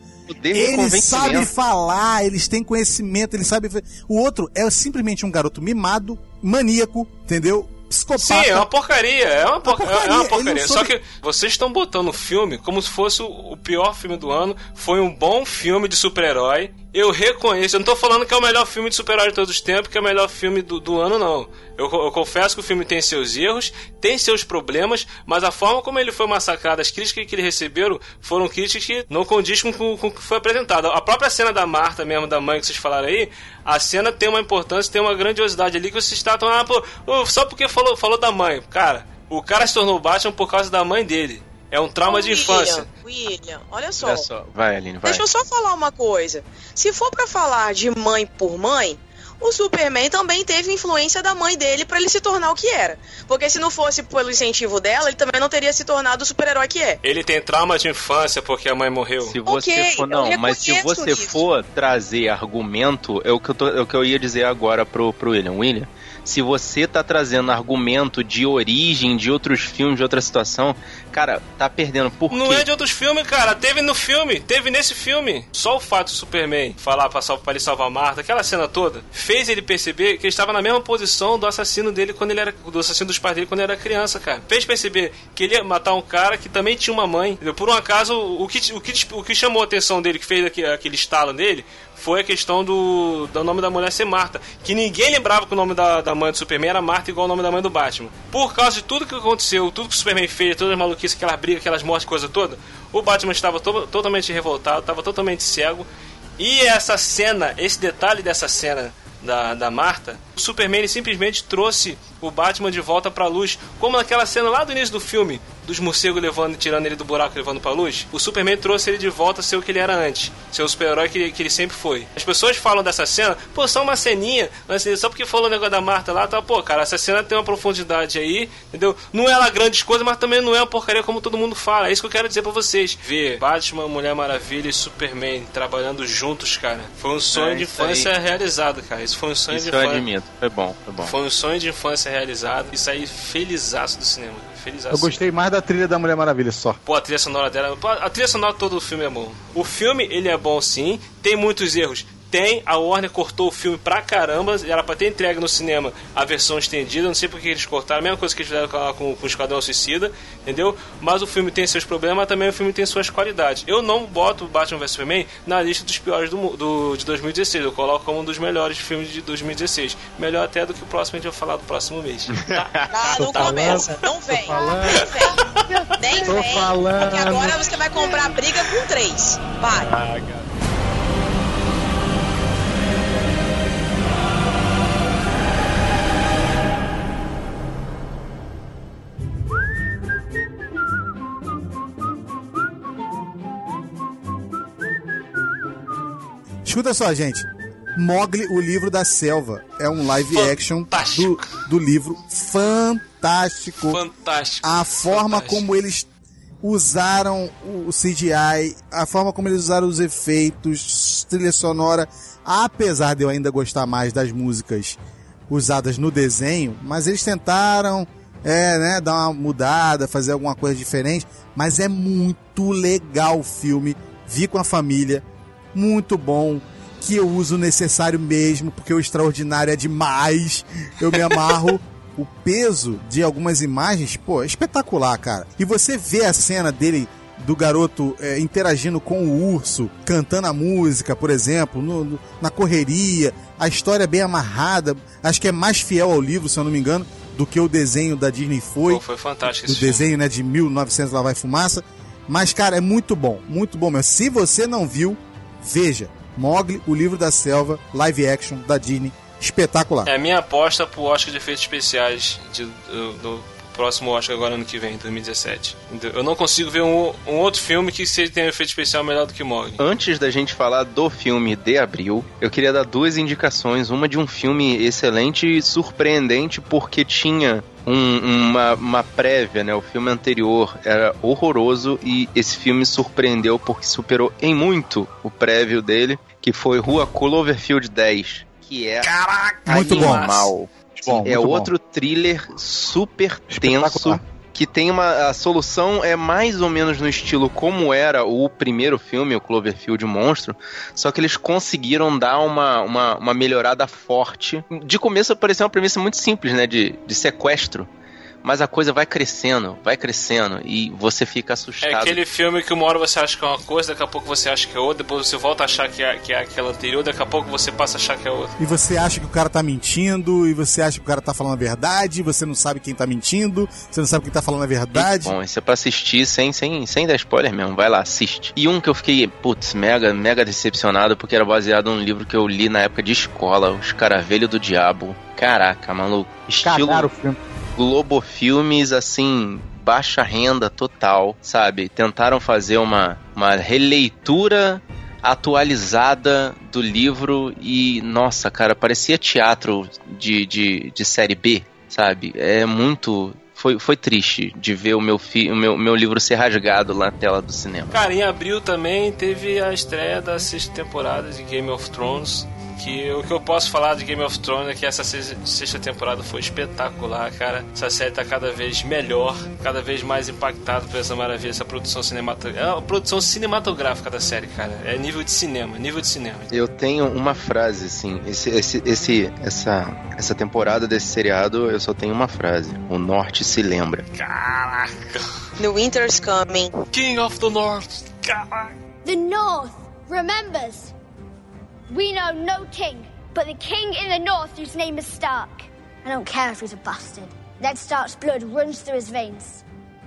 S5: Ele sabe falar, eles têm conhecimento, ele sabe. O outro é simplesmente um garoto mimado, maníaco, entendeu? Psicopata.
S2: Sim, é uma porcaria, é uma, por-
S5: porcaria,
S2: é uma porcaria. Só
S5: soube-
S2: que vocês estão botando o filme como se fosse o o pior filme do ano. Foi um bom filme de super-herói. Eu reconheço, eu não tô falando que é o melhor filme de super-herói de todos os tempos, que é o melhor filme do, do ano, não. Eu, eu confesso que o filme tem seus erros, tem seus problemas, mas a forma como ele foi massacrado, as críticas que ele receberam foram críticas que não condiz com, com, com o que foi apresentado. A própria cena da Marta mesmo, da mãe que vocês falaram aí, a cena tem uma importância, tem uma grandiosidade ali que vocês tratam, ah, pô, só porque falou, falou da mãe. Cara, o cara se tornou Batman por causa da mãe dele. É um trauma de
S4: William,
S2: infância.
S4: William, olha só.
S3: Olha só. Vai, Aline, vai.
S4: Deixa eu só falar uma coisa. Se for pra falar de mãe por mãe, o Superman também teve influência da mãe dele pra ele se tornar o que era. Porque se não fosse pelo incentivo dela, ele também não teria se tornado o super-herói que é.
S2: Ele tem trauma de infância porque a mãe morreu.
S3: Se você
S4: Ok,
S3: for, não, mas se você
S4: isso.
S3: for trazer argumento, é o que eu, tô- é o que eu ia dizer agora pro, pro William. William, se você tá trazendo argumento de origem de outros filmes, de outra situação, cara, tá perdendo. Por
S2: Não
S3: quê?
S2: é de outros filmes, cara. Teve no filme, teve nesse filme. Só o fato do Superman falar pra, pra ele salvar a Marta, aquela cena toda, fez ele perceber que ele estava na mesma posição do assassino dele quando ele era. do assassino dos pais dele quando ele era criança, cara. Fez perceber que ele ia matar um cara que também tinha uma mãe. entendeu? Por um acaso, o que, o que, o que chamou a atenção dele, que fez aquele, aquele estalo nele, foi a questão do, do nome da mulher ser Marta. Que ninguém lembrava que o nome da, da mãe do Superman era Marta igual o nome da mãe do Batman. Por causa de tudo que aconteceu, tudo que o Superman fez, todas as maluquices, aquelas brigas, aquelas mortes, coisa toda, o Batman estava to totalmente revoltado, estava totalmente cego. E essa cena, esse detalhe dessa cena da, da Marta, o Superman simplesmente trouxe o Batman de volta pra luz, como naquela cena lá do início do filme, dos morcegos levando, tirando ele do buraco e levando pra luz, o Superman trouxe ele de volta a ser o que ele era antes. Ser o super-herói que, ele- que ele sempre foi. As pessoas falam dessa cena, pô, só uma ceninha, mas só porque falou o negócio da Marta lá, tá, pô, cara, essa cena tem uma profundidade aí, entendeu? Não é lá grandes coisas, mas também não é uma porcaria como todo mundo fala. É isso que eu quero dizer pra vocês. Ver Batman, Mulher Maravilha e Superman trabalhando juntos, cara, foi um sonho
S3: É,
S2: de
S3: isso aí.
S2: infância realizado, cara. Isso foi um sonho
S3: Isso
S2: de
S3: eu
S2: infância.
S3: admito. Foi bom, foi bom.
S2: Foi um sonho de infância realizado e saí felizaço do cinema. Felizaço.
S6: Eu gostei mais da trilha da Mulher Maravilha só.
S2: Pô, a trilha sonora dela. A trilha sonora todo o filme é bom. O filme, ele é bom sim. Tem muitos erros. Tem, a Warner cortou o filme pra caramba. Era pra ter entregue no cinema a versão estendida. Não sei por que eles cortaram. A mesma coisa que eles fizeram com, com, com o Esquadrão Suicida. Entendeu? Mas o filme tem seus problemas, mas também o filme tem suas qualidades. Eu não boto o Batman vs Superman na lista dos piores do, do, de 2016. Eu coloco como um dos melhores filmes de 2016. Melhor até do que o próximo, a gente vai falar do próximo mês. [LAUGHS] Tá?
S4: Ah, não
S6: falando,
S4: começa. Não vem.
S6: falando.
S4: Nem vem. Nem
S6: Tô
S4: vem.
S6: falando.
S4: Porque agora você vai comprar briga com três. Vai.
S5: Escuta só, gente. Mogli, o livro da selva. É um live action do,
S2: Fantástico.
S5: do livro fantástico.
S2: Fantástico.
S5: a forma
S2: Fantástico.
S5: como eles usaram o CGI, a forma como eles usaram os efeitos, trilha sonora, apesar de eu ainda gostar mais das músicas usadas no desenho, mas eles tentaram é, né, dar uma mudada, fazer alguma coisa diferente, mas é muito legal o filme, vi com a família, muito bom, que eu uso o necessário mesmo, porque o extraordinário é demais, eu me amarro. [LAUGHS] O peso de algumas imagens, pô, é espetacular, cara. E você vê a cena dele, do garoto é, interagindo com o urso, cantando a música, por exemplo, no- no- na correria, a história bem amarrada, acho que é mais fiel ao livro, se eu não me engano, do que o desenho da Disney foi
S2: Pô, foi fantástico filme.
S5: desenho, né, de 1900 lá vai fumaça. Mas, cara, é muito bom, muito bom mesmo. Se você não viu, veja. Mogli, o livro da selva, live action da Disney, espetacular.
S2: É a minha aposta pro Oscar de efeitos especiais de- do, do próximo Oscar agora ano que vem, 2017. Entendeu? Eu não consigo ver um, um outro filme que seja tenha um efeito especial melhor do que Mogli.
S3: Antes da gente falar do filme de abril, eu queria dar duas indicações. Uma de um filme excelente e surpreendente, porque tinha um- uma, uma prévia, né? O filme anterior era horroroso e esse filme surpreendeu porque superou em muito o prévio dele, que foi Rua Cloverfield 10. Que é
S5: Muito bom.
S6: Bom,
S3: é
S6: muito bom.
S3: outro thriller super tenso. Que tem uma. A solução é mais ou menos no estilo como era o primeiro filme, o Cloverfield Monstro. Só que eles conseguiram dar uma, uma, uma melhorada forte. De começo parecia uma premissa muito simples, né? De, de sequestro. Mas a coisa vai crescendo, vai crescendo. E você fica assustado.
S2: É aquele filme que uma hora você acha que é uma coisa, daqui a pouco você acha que é outra, depois você volta a achar que é, que é aquela anterior, daqui a pouco você passa a achar que é outra.
S5: E você acha que o cara tá mentindo, e você acha que o cara tá falando a verdade, você não sabe quem tá mentindo, você não sabe quem tá falando a verdade.
S3: Bom, isso é pra assistir sem, sem, sem dar spoiler mesmo. Vai lá, assiste. E um que eu fiquei, putz, mega, mega decepcionado porque era baseado num livro que eu li na época de escola, Os Caravelhos do Diabo. Caraca, maluco. Estilo
S6: Cagaram o filme.
S3: Globo Filmes, assim, baixa renda total, sabe? Tentaram fazer uma, uma releitura atualizada do livro e, nossa, cara, parecia teatro de, de, de série B, sabe? É muito. Foi, foi triste de ver o meu, fi, o meu, meu livro ser rasgado lá na tela do cinema.
S2: Cara, em abril também teve a estreia da sexta temporada de Game of Thrones. Que o que eu posso falar de Game of Thrones é que essa se- sexta temporada foi espetacular, cara. Essa série tá cada vez melhor, cada vez mais impactado por essa maravilha, essa produção cinematográfica. É a produção cinematográfica da série, cara. É nível de cinema, nível de cinema.
S3: Eu tenho uma frase, assim, esse, esse, esse, essa, essa temporada desse seriado, eu só tenho uma frase. O norte se lembra.
S2: Caraca!
S4: The Winter's Coming.
S2: King of the North! Caraca!
S8: The North remembers. We know no king, but the king in the North whose name is Stark. I don't care if he's a bastard. Ned Stark's blood runs through his veins.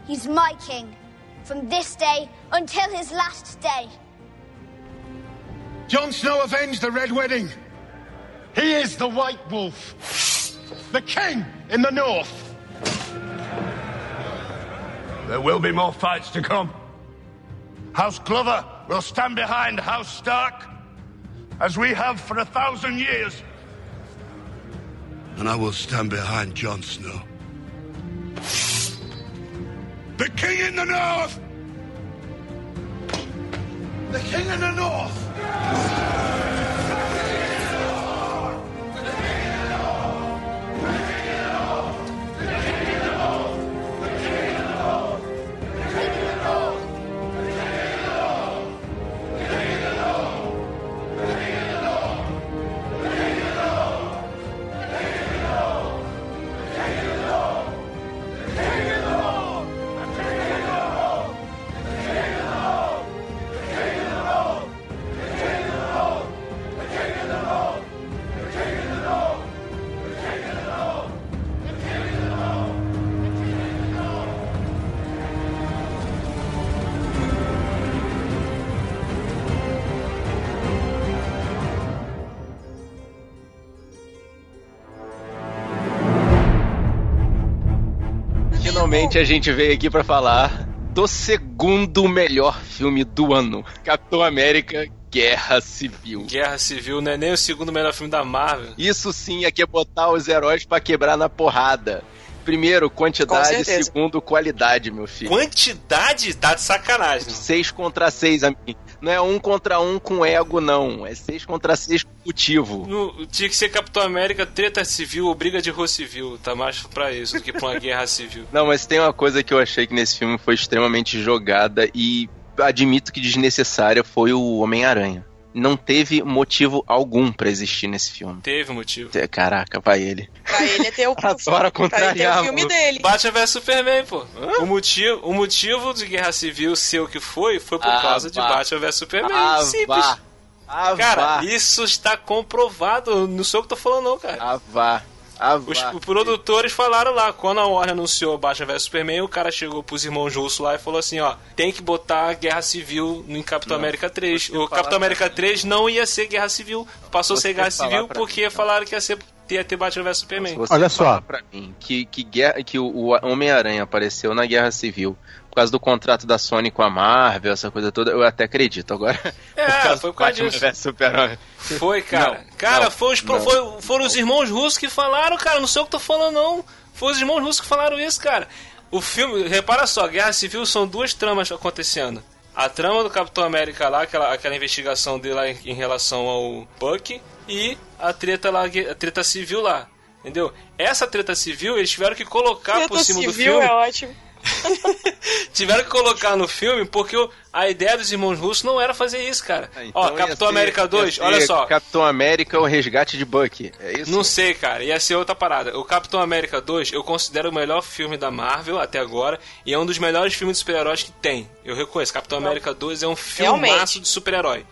S8: He's my king, from this day until his last day.
S9: Jon Snow avenged the Red Wedding. He is the White Wolf, the king in the north. There will be more fights to come. House Glover will stand behind House Stark, as we have for a thousand years. And I will stand behind Jon Snow. The King in the North! The King in the North!
S3: Finalmente a gente veio aqui pra falar do segundo melhor filme do ano: Capitão América Guerra Civil.
S2: Guerra Civil não é nem o segundo melhor filme da Marvel.
S3: Isso sim é que é botar os heróis pra quebrar na porrada. Primeiro, quantidade. Segundo, qualidade, meu filho.
S2: Quantidade tá de sacanagem.
S3: Seis contra seis, amigo. Não é um contra um com ego, não. É seis contra seis com motivo.
S2: No- tinha que ser Capitão América, treta civil ou briga de rua civil. Tá mais pra isso do que pra uma guerra civil.
S3: Não, mas tem uma coisa que eu achei que nesse filme foi extremamente jogada e admito que desnecessária foi o Homem-Aranha. Não teve motivo algum pra existir nesse filme.
S2: Teve motivo.
S3: Caraca, vai ele.
S4: Pra ele é ter o, [LAUGHS]
S3: Adora contrariar,
S4: o filme dele.
S2: Batman vs Superman, pô. O motivo, o motivo de Guerra Civil ser o que foi, foi por
S3: Ah,
S2: causa de
S3: vá.
S2: Batman vs Superman.
S3: Ah,
S2: Simples.
S3: vá. Ah,
S2: Cara,
S3: vá.
S2: isso está comprovado. Não sou eu que tô falando, não, cara.
S3: Ah, vá. Ah,
S2: Os produtores falaram lá, quando a Warner anunciou Batman vs Superman, o cara chegou pros irmãos Russo lá e falou assim, ó, tem que botar Guerra Civil no Capitão América 3. O Capitão América 3 não ia ser Guerra Civil, passou a ser Guerra Civil porque
S3: mim,
S2: falaram que ia, ser, ia ter Batman vs Superman.
S6: Olha só.
S3: Pra mim, que, que, guerra, que o, o Homem-Aranha apareceu na Guerra Civil por causa do contrato da Sony com a Marvel, essa coisa toda, eu até acredito. Agora,
S2: É, [LAUGHS] foi por causa
S3: Batman
S2: disso.
S3: Super-Homem.
S2: Foi, cara.
S3: Não,
S2: cara,
S3: não,
S2: foi os, foi- foram os irmãos russos que falaram, cara. Não sei o que eu tô falando, não. Foi os irmãos russos que falaram isso, cara. O filme, repara só, Guerra Civil são duas tramas acontecendo. A trama do Capitão América lá, aquela, aquela investigação dele lá em, em relação ao Buck, e a treta lá, a treta civil lá. Entendeu? Essa treta civil, eles tiveram que colocar por
S4: Treta
S2: cima do filme.
S4: é ótimo. [LAUGHS]
S2: Tiveram que colocar no filme porque a ideia dos irmãos russos não era fazer isso, cara.
S3: Ah,
S2: Ó,
S3: então ia
S2: Capitão
S3: ser-
S2: América
S3: ia
S2: 2,
S3: ser
S2: olha só.
S3: Capitão América o resgate de Bucky. É isso?
S2: Não sei, cara. Ia ser outra parada. O Capitão América 2 eu considero o melhor filme da Marvel até agora e é um dos melhores filmes de super-heróis que tem. Eu reconheço. Capitão América 2 é um filmaço
S4: Realmente.
S2: de super-herói.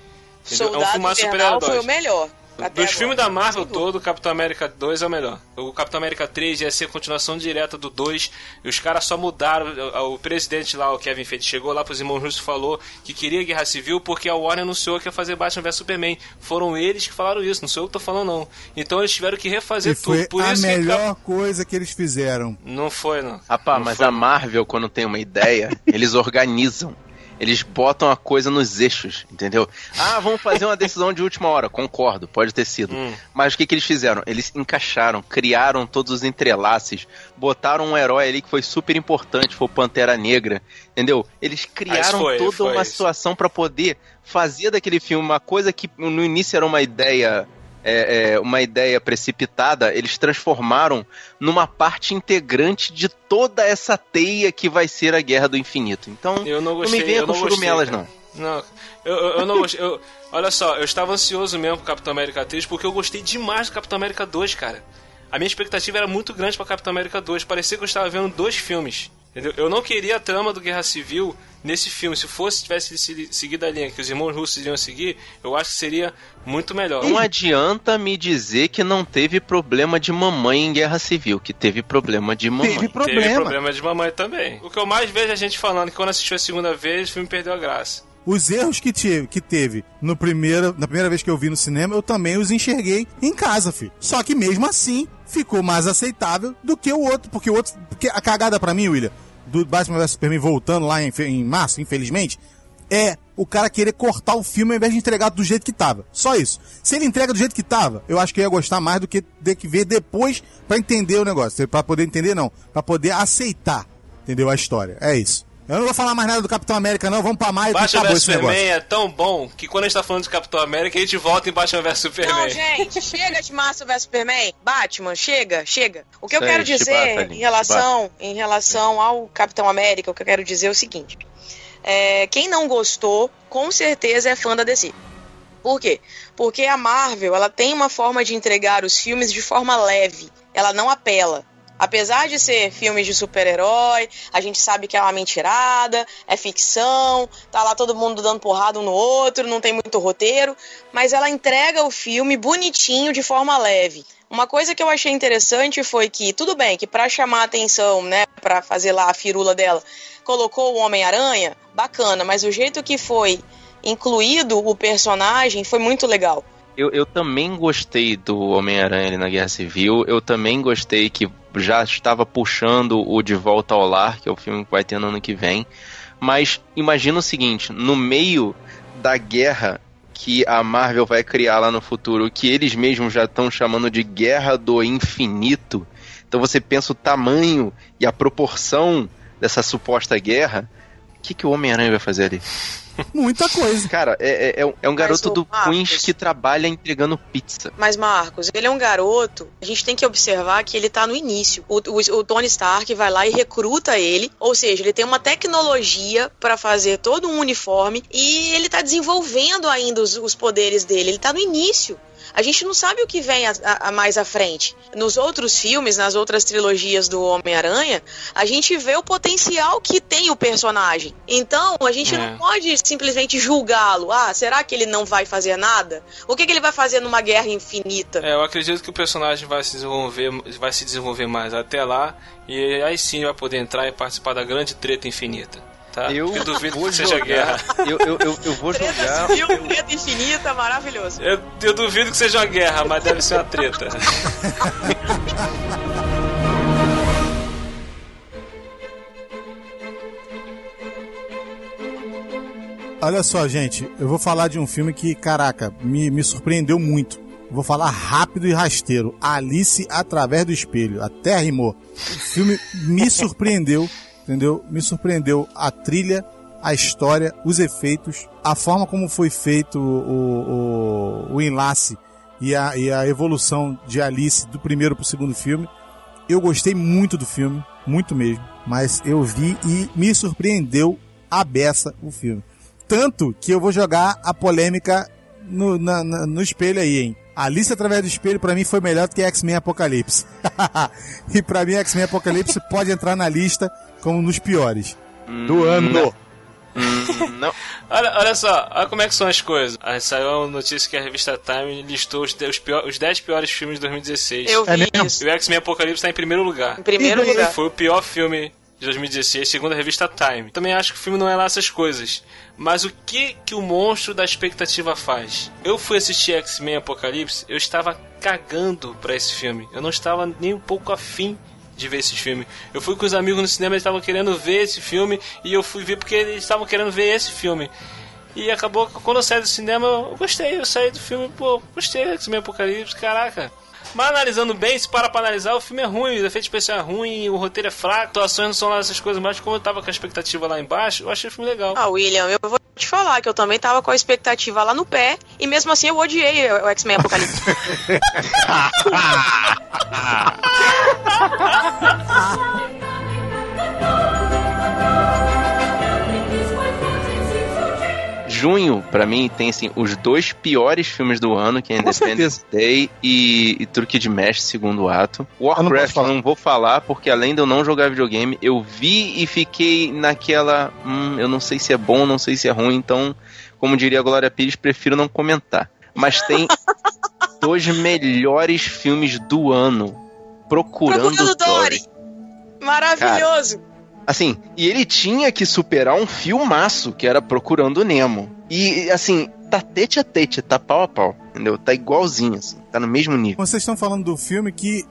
S2: Entendeu? é um filmaço de
S4: Invernal foi o melhor. Até
S2: Dos
S4: agora.
S2: filmes da Marvel todo, o Capitão América 2 é o melhor. O Capitão América 3 ia ser a continuação direta do 2. E os caras só mudaram. O, o presidente lá, o Kevin Feige, chegou lá pros irmãos russos e falou que queria guerra civil porque a Warner anunciou que ia fazer Batman vs Superman. Foram eles que falaram isso, não sou eu que tô falando, não. Então eles tiveram que refazer
S5: E foi
S2: tudo. Por
S5: a
S2: isso que
S5: melhor coisa que eles fizeram.
S2: Não foi, não.
S3: Rapaz,
S2: Não
S3: mas
S2: foi,
S3: a. Marvel, quando tem uma ideia, eles organizam. Eles botam a coisa nos eixos, entendeu? Ah, vamos fazer uma decisão de última hora. Concordo, pode ter sido.
S2: Hum.
S3: Mas o que, que eles fizeram? Eles encaixaram, criaram todos os entrelaces, botaram um herói ali que foi super importante, foi o Pantera Negra, entendeu? Eles criaram
S2: foi,
S3: toda
S2: foi
S3: uma
S2: isso.
S3: situação pra poder fazer daquele filme uma coisa que no início era uma ideia é, é, uma ideia precipitada, eles transformaram numa parte integrante de toda essa teia que vai ser a Guerra do Infinito. Então,
S2: Eu não
S3: não
S2: gostei.
S3: me venha
S2: eu
S3: com
S2: não
S3: churumelas, não.
S2: Não, eu, eu, eu não gostei. eu- olha só, eu estava ansioso mesmo pro Capitão América 3 porque eu gostei demais do Capitão América 2, cara. A minha expectativa era muito grande pra Capitão América 2. Parecia que eu estava vendo dois filmes. Entendeu? Eu não queria a trama do Guerra Civil nesse filme. Se fosse tivesse se- seguido a linha que os irmãos russos iriam seguir, eu acho que seria muito melhor.
S3: Não adianta me dizer que não teve problema de mamãe em Guerra Civil, que teve problema de mamãe.
S5: Teve problema.
S2: Teve problema de mamãe também. O que eu mais vejo é a gente falando que quando assistiu a segunda vez, o filme perdeu a graça.
S5: Os erros que, tive, que teve no primeiro, na primeira vez que eu vi no cinema, eu também os enxerguei em casa, filho. Só que mesmo assim, ficou mais aceitável do que o outro. Porque o outro. Porque a cagada pra mim, William, do Batman vs Superman voltando lá em, em março, infelizmente, é o cara querer cortar o filme ao invés de entregar do jeito que tava. Só isso. Se ele entrega do jeito que tava, eu acho que eu ia gostar mais do que ter que ver depois pra entender o negócio. Pra poder entender, não. Pra poder aceitar, entendeu? A história. É isso. Eu não vou falar mais nada do Capitão América, não. Vamos pra que
S2: Batman vs
S5: esse negócio.
S2: Superman é tão bom que quando a gente tá falando de Capitão América, a gente volta em Batman vs Superman.
S4: Não, gente, chega de Márcio vs Superman. Batman, chega, chega. O que eu
S3: Isso aí,
S4: quero dizer
S3: chibata,
S4: em relação, em relação ao Capitão América, o que eu quero dizer é o seguinte. É, quem não gostou, com certeza é fã da DC. Por quê? Porque a Marvel, ela tem uma forma de entregar os filmes de forma leve. Ela não apela. Apesar de ser filmes de super-herói, a gente sabe que é uma mentirada, é ficção, tá lá todo mundo dando porrada um no outro, não tem muito roteiro, mas ela entrega o filme bonitinho de forma leve. Uma coisa que eu achei interessante foi que, tudo bem, que pra chamar a atenção, né, pra fazer lá a firula dela, colocou o Homem-Aranha, bacana, mas o jeito que foi incluído o personagem foi muito legal.
S3: Eu, eu também gostei do Homem-Aranha na Guerra Civil. Eu também gostei que já estava puxando o De Volta ao Lar, que é o filme que vai ter no ano que vem. Mas imagina o seguinte: no meio da guerra que a Marvel vai criar lá no futuro, que eles mesmos já estão chamando de Guerra do Infinito. Então você pensa o tamanho e a proporção dessa suposta guerra. O que, que o Homem-Aranha vai fazer ali? [LAUGHS]
S5: Muita coisa.
S3: Cara, é, é- é um- garoto do
S4: Marcos-
S3: Queens que trabalha entregando pizza.
S4: Mas, Marcos, ele é um garoto. A gente tem que observar que ele tá no início. O, o- o Tony Stark vai lá e recruta ele. Ou seja, ele tem uma tecnologia pra fazer todo um uniforme. E ele tá desenvolvendo ainda os, os poderes dele. Ele tá no início. A gente não sabe o que vem a, a- a mais à frente. Nos outros filmes, nas outras trilogias do Homem-Aranha, a gente vê o potencial que tem o personagem. Então, a gente
S2: É.
S4: não pode simplesmente julgá-lo. Ah, será que ele não vai fazer nada? O que, que ele vai fazer numa guerra infinita?
S2: É, eu acredito que o personagem vai se desenvolver, vai se desenvolver mais até lá e aí sim vai poder entrar e participar da grande treta infinita. Tá?
S3: Eu
S2: Eu duvido
S3: vou
S2: que seja
S3: jogar-
S2: guerra.
S3: Eu, eu, eu, eu vou
S4: Treta
S3: jogar.
S4: civil, treta infinita, maravilhoso.
S2: Eu, eu duvido que seja uma guerra, mas deve ser uma treta. [LAUGHS]
S5: Olha só, gente, eu vou falar de um filme que, caraca, me, me surpreendeu muito. Vou falar rápido e rasteiro. Alice através do espelho. Até rimou. O filme me surpreendeu, [LAUGHS] entendeu? Me surpreendeu a trilha, a história, os efeitos, a forma como foi feito o, o, o enlace e a, e a evolução de Alice do primeiro pro segundo filme. Eu gostei muito do filme, muito mesmo. Mas eu vi e me surpreendeu a beça o filme. Tanto que eu vou jogar a polêmica no, na- na- no espelho aí, hein? Alice através do espelho pra mim foi melhor do que X-Men Apocalipse. [LAUGHS] e pra mim X-Men Apocalipse pode entrar na lista como nos piores.
S6: Do ano.
S3: Hum, não. [LAUGHS]
S2: Olha, olha só, olha como é que são as coisas. Aí saiu uma notícia que a revista Time listou os, de- os, pior- os 10 piores filmes de 2016.
S4: Eu
S6: É
S4: vi
S6: mesmo?
S4: isso.
S2: E o X-Men Apocalipse tá em primeiro lugar.
S4: Em primeiro
S6: E daí?
S4: lugar.
S2: Foi o pior filme de 2016, segundo a revista Time. Também acho que o filme não é lá essas coisas. Mas o que que o monstro da expectativa faz? Eu fui assistir X-Men Apocalipse, eu estava cagando pra esse filme. Eu não estava nem um pouco afim de ver esse filme. Eu fui com os amigos no cinema, eles estavam querendo ver esse filme e eu fui ver porque eles estavam querendo ver esse filme. E acabou que quando eu saí do cinema, eu gostei, eu saí do filme, pô, gostei do X-Men Apocalipse, caraca. Mas analisando bem, se para pra analisar, o filme é ruim, o efeito especial é ruim, o roteiro é fraco, atuações não são lá essas coisas, mas como eu tava com a expectativa lá embaixo, eu achei o filme legal.
S4: Ah, William, eu vou te falar que eu também tava com a expectativa lá no pé e mesmo assim eu odiei o X-Men Apocalipse. [LAUGHS] [LAUGHS]
S3: Junho, pra mim, tem assim, os dois piores filmes do ano, que é Independence Day e, e Truque de Mestre, segundo ato.
S6: Eu não
S3: Warcraft não, vou falar, porque além de eu não jogar videogame, eu vi e fiquei naquela. Hum, eu não sei se é bom, não sei se é ruim, então, como diria a Glória Pires, prefiro não comentar. Mas tem [LAUGHS] dois melhores filmes do ano. Procurando,
S4: Procurando
S3: Dory.
S4: Dory. Maravilhoso.
S3: Assim, e ele tinha que superar um filmaço que era Procurando Nemo. E, assim, tá tete a tete, tá pau a pau, entendeu? Tá igualzinho, assim, tá no mesmo nível.
S5: Vocês estão falando do filme que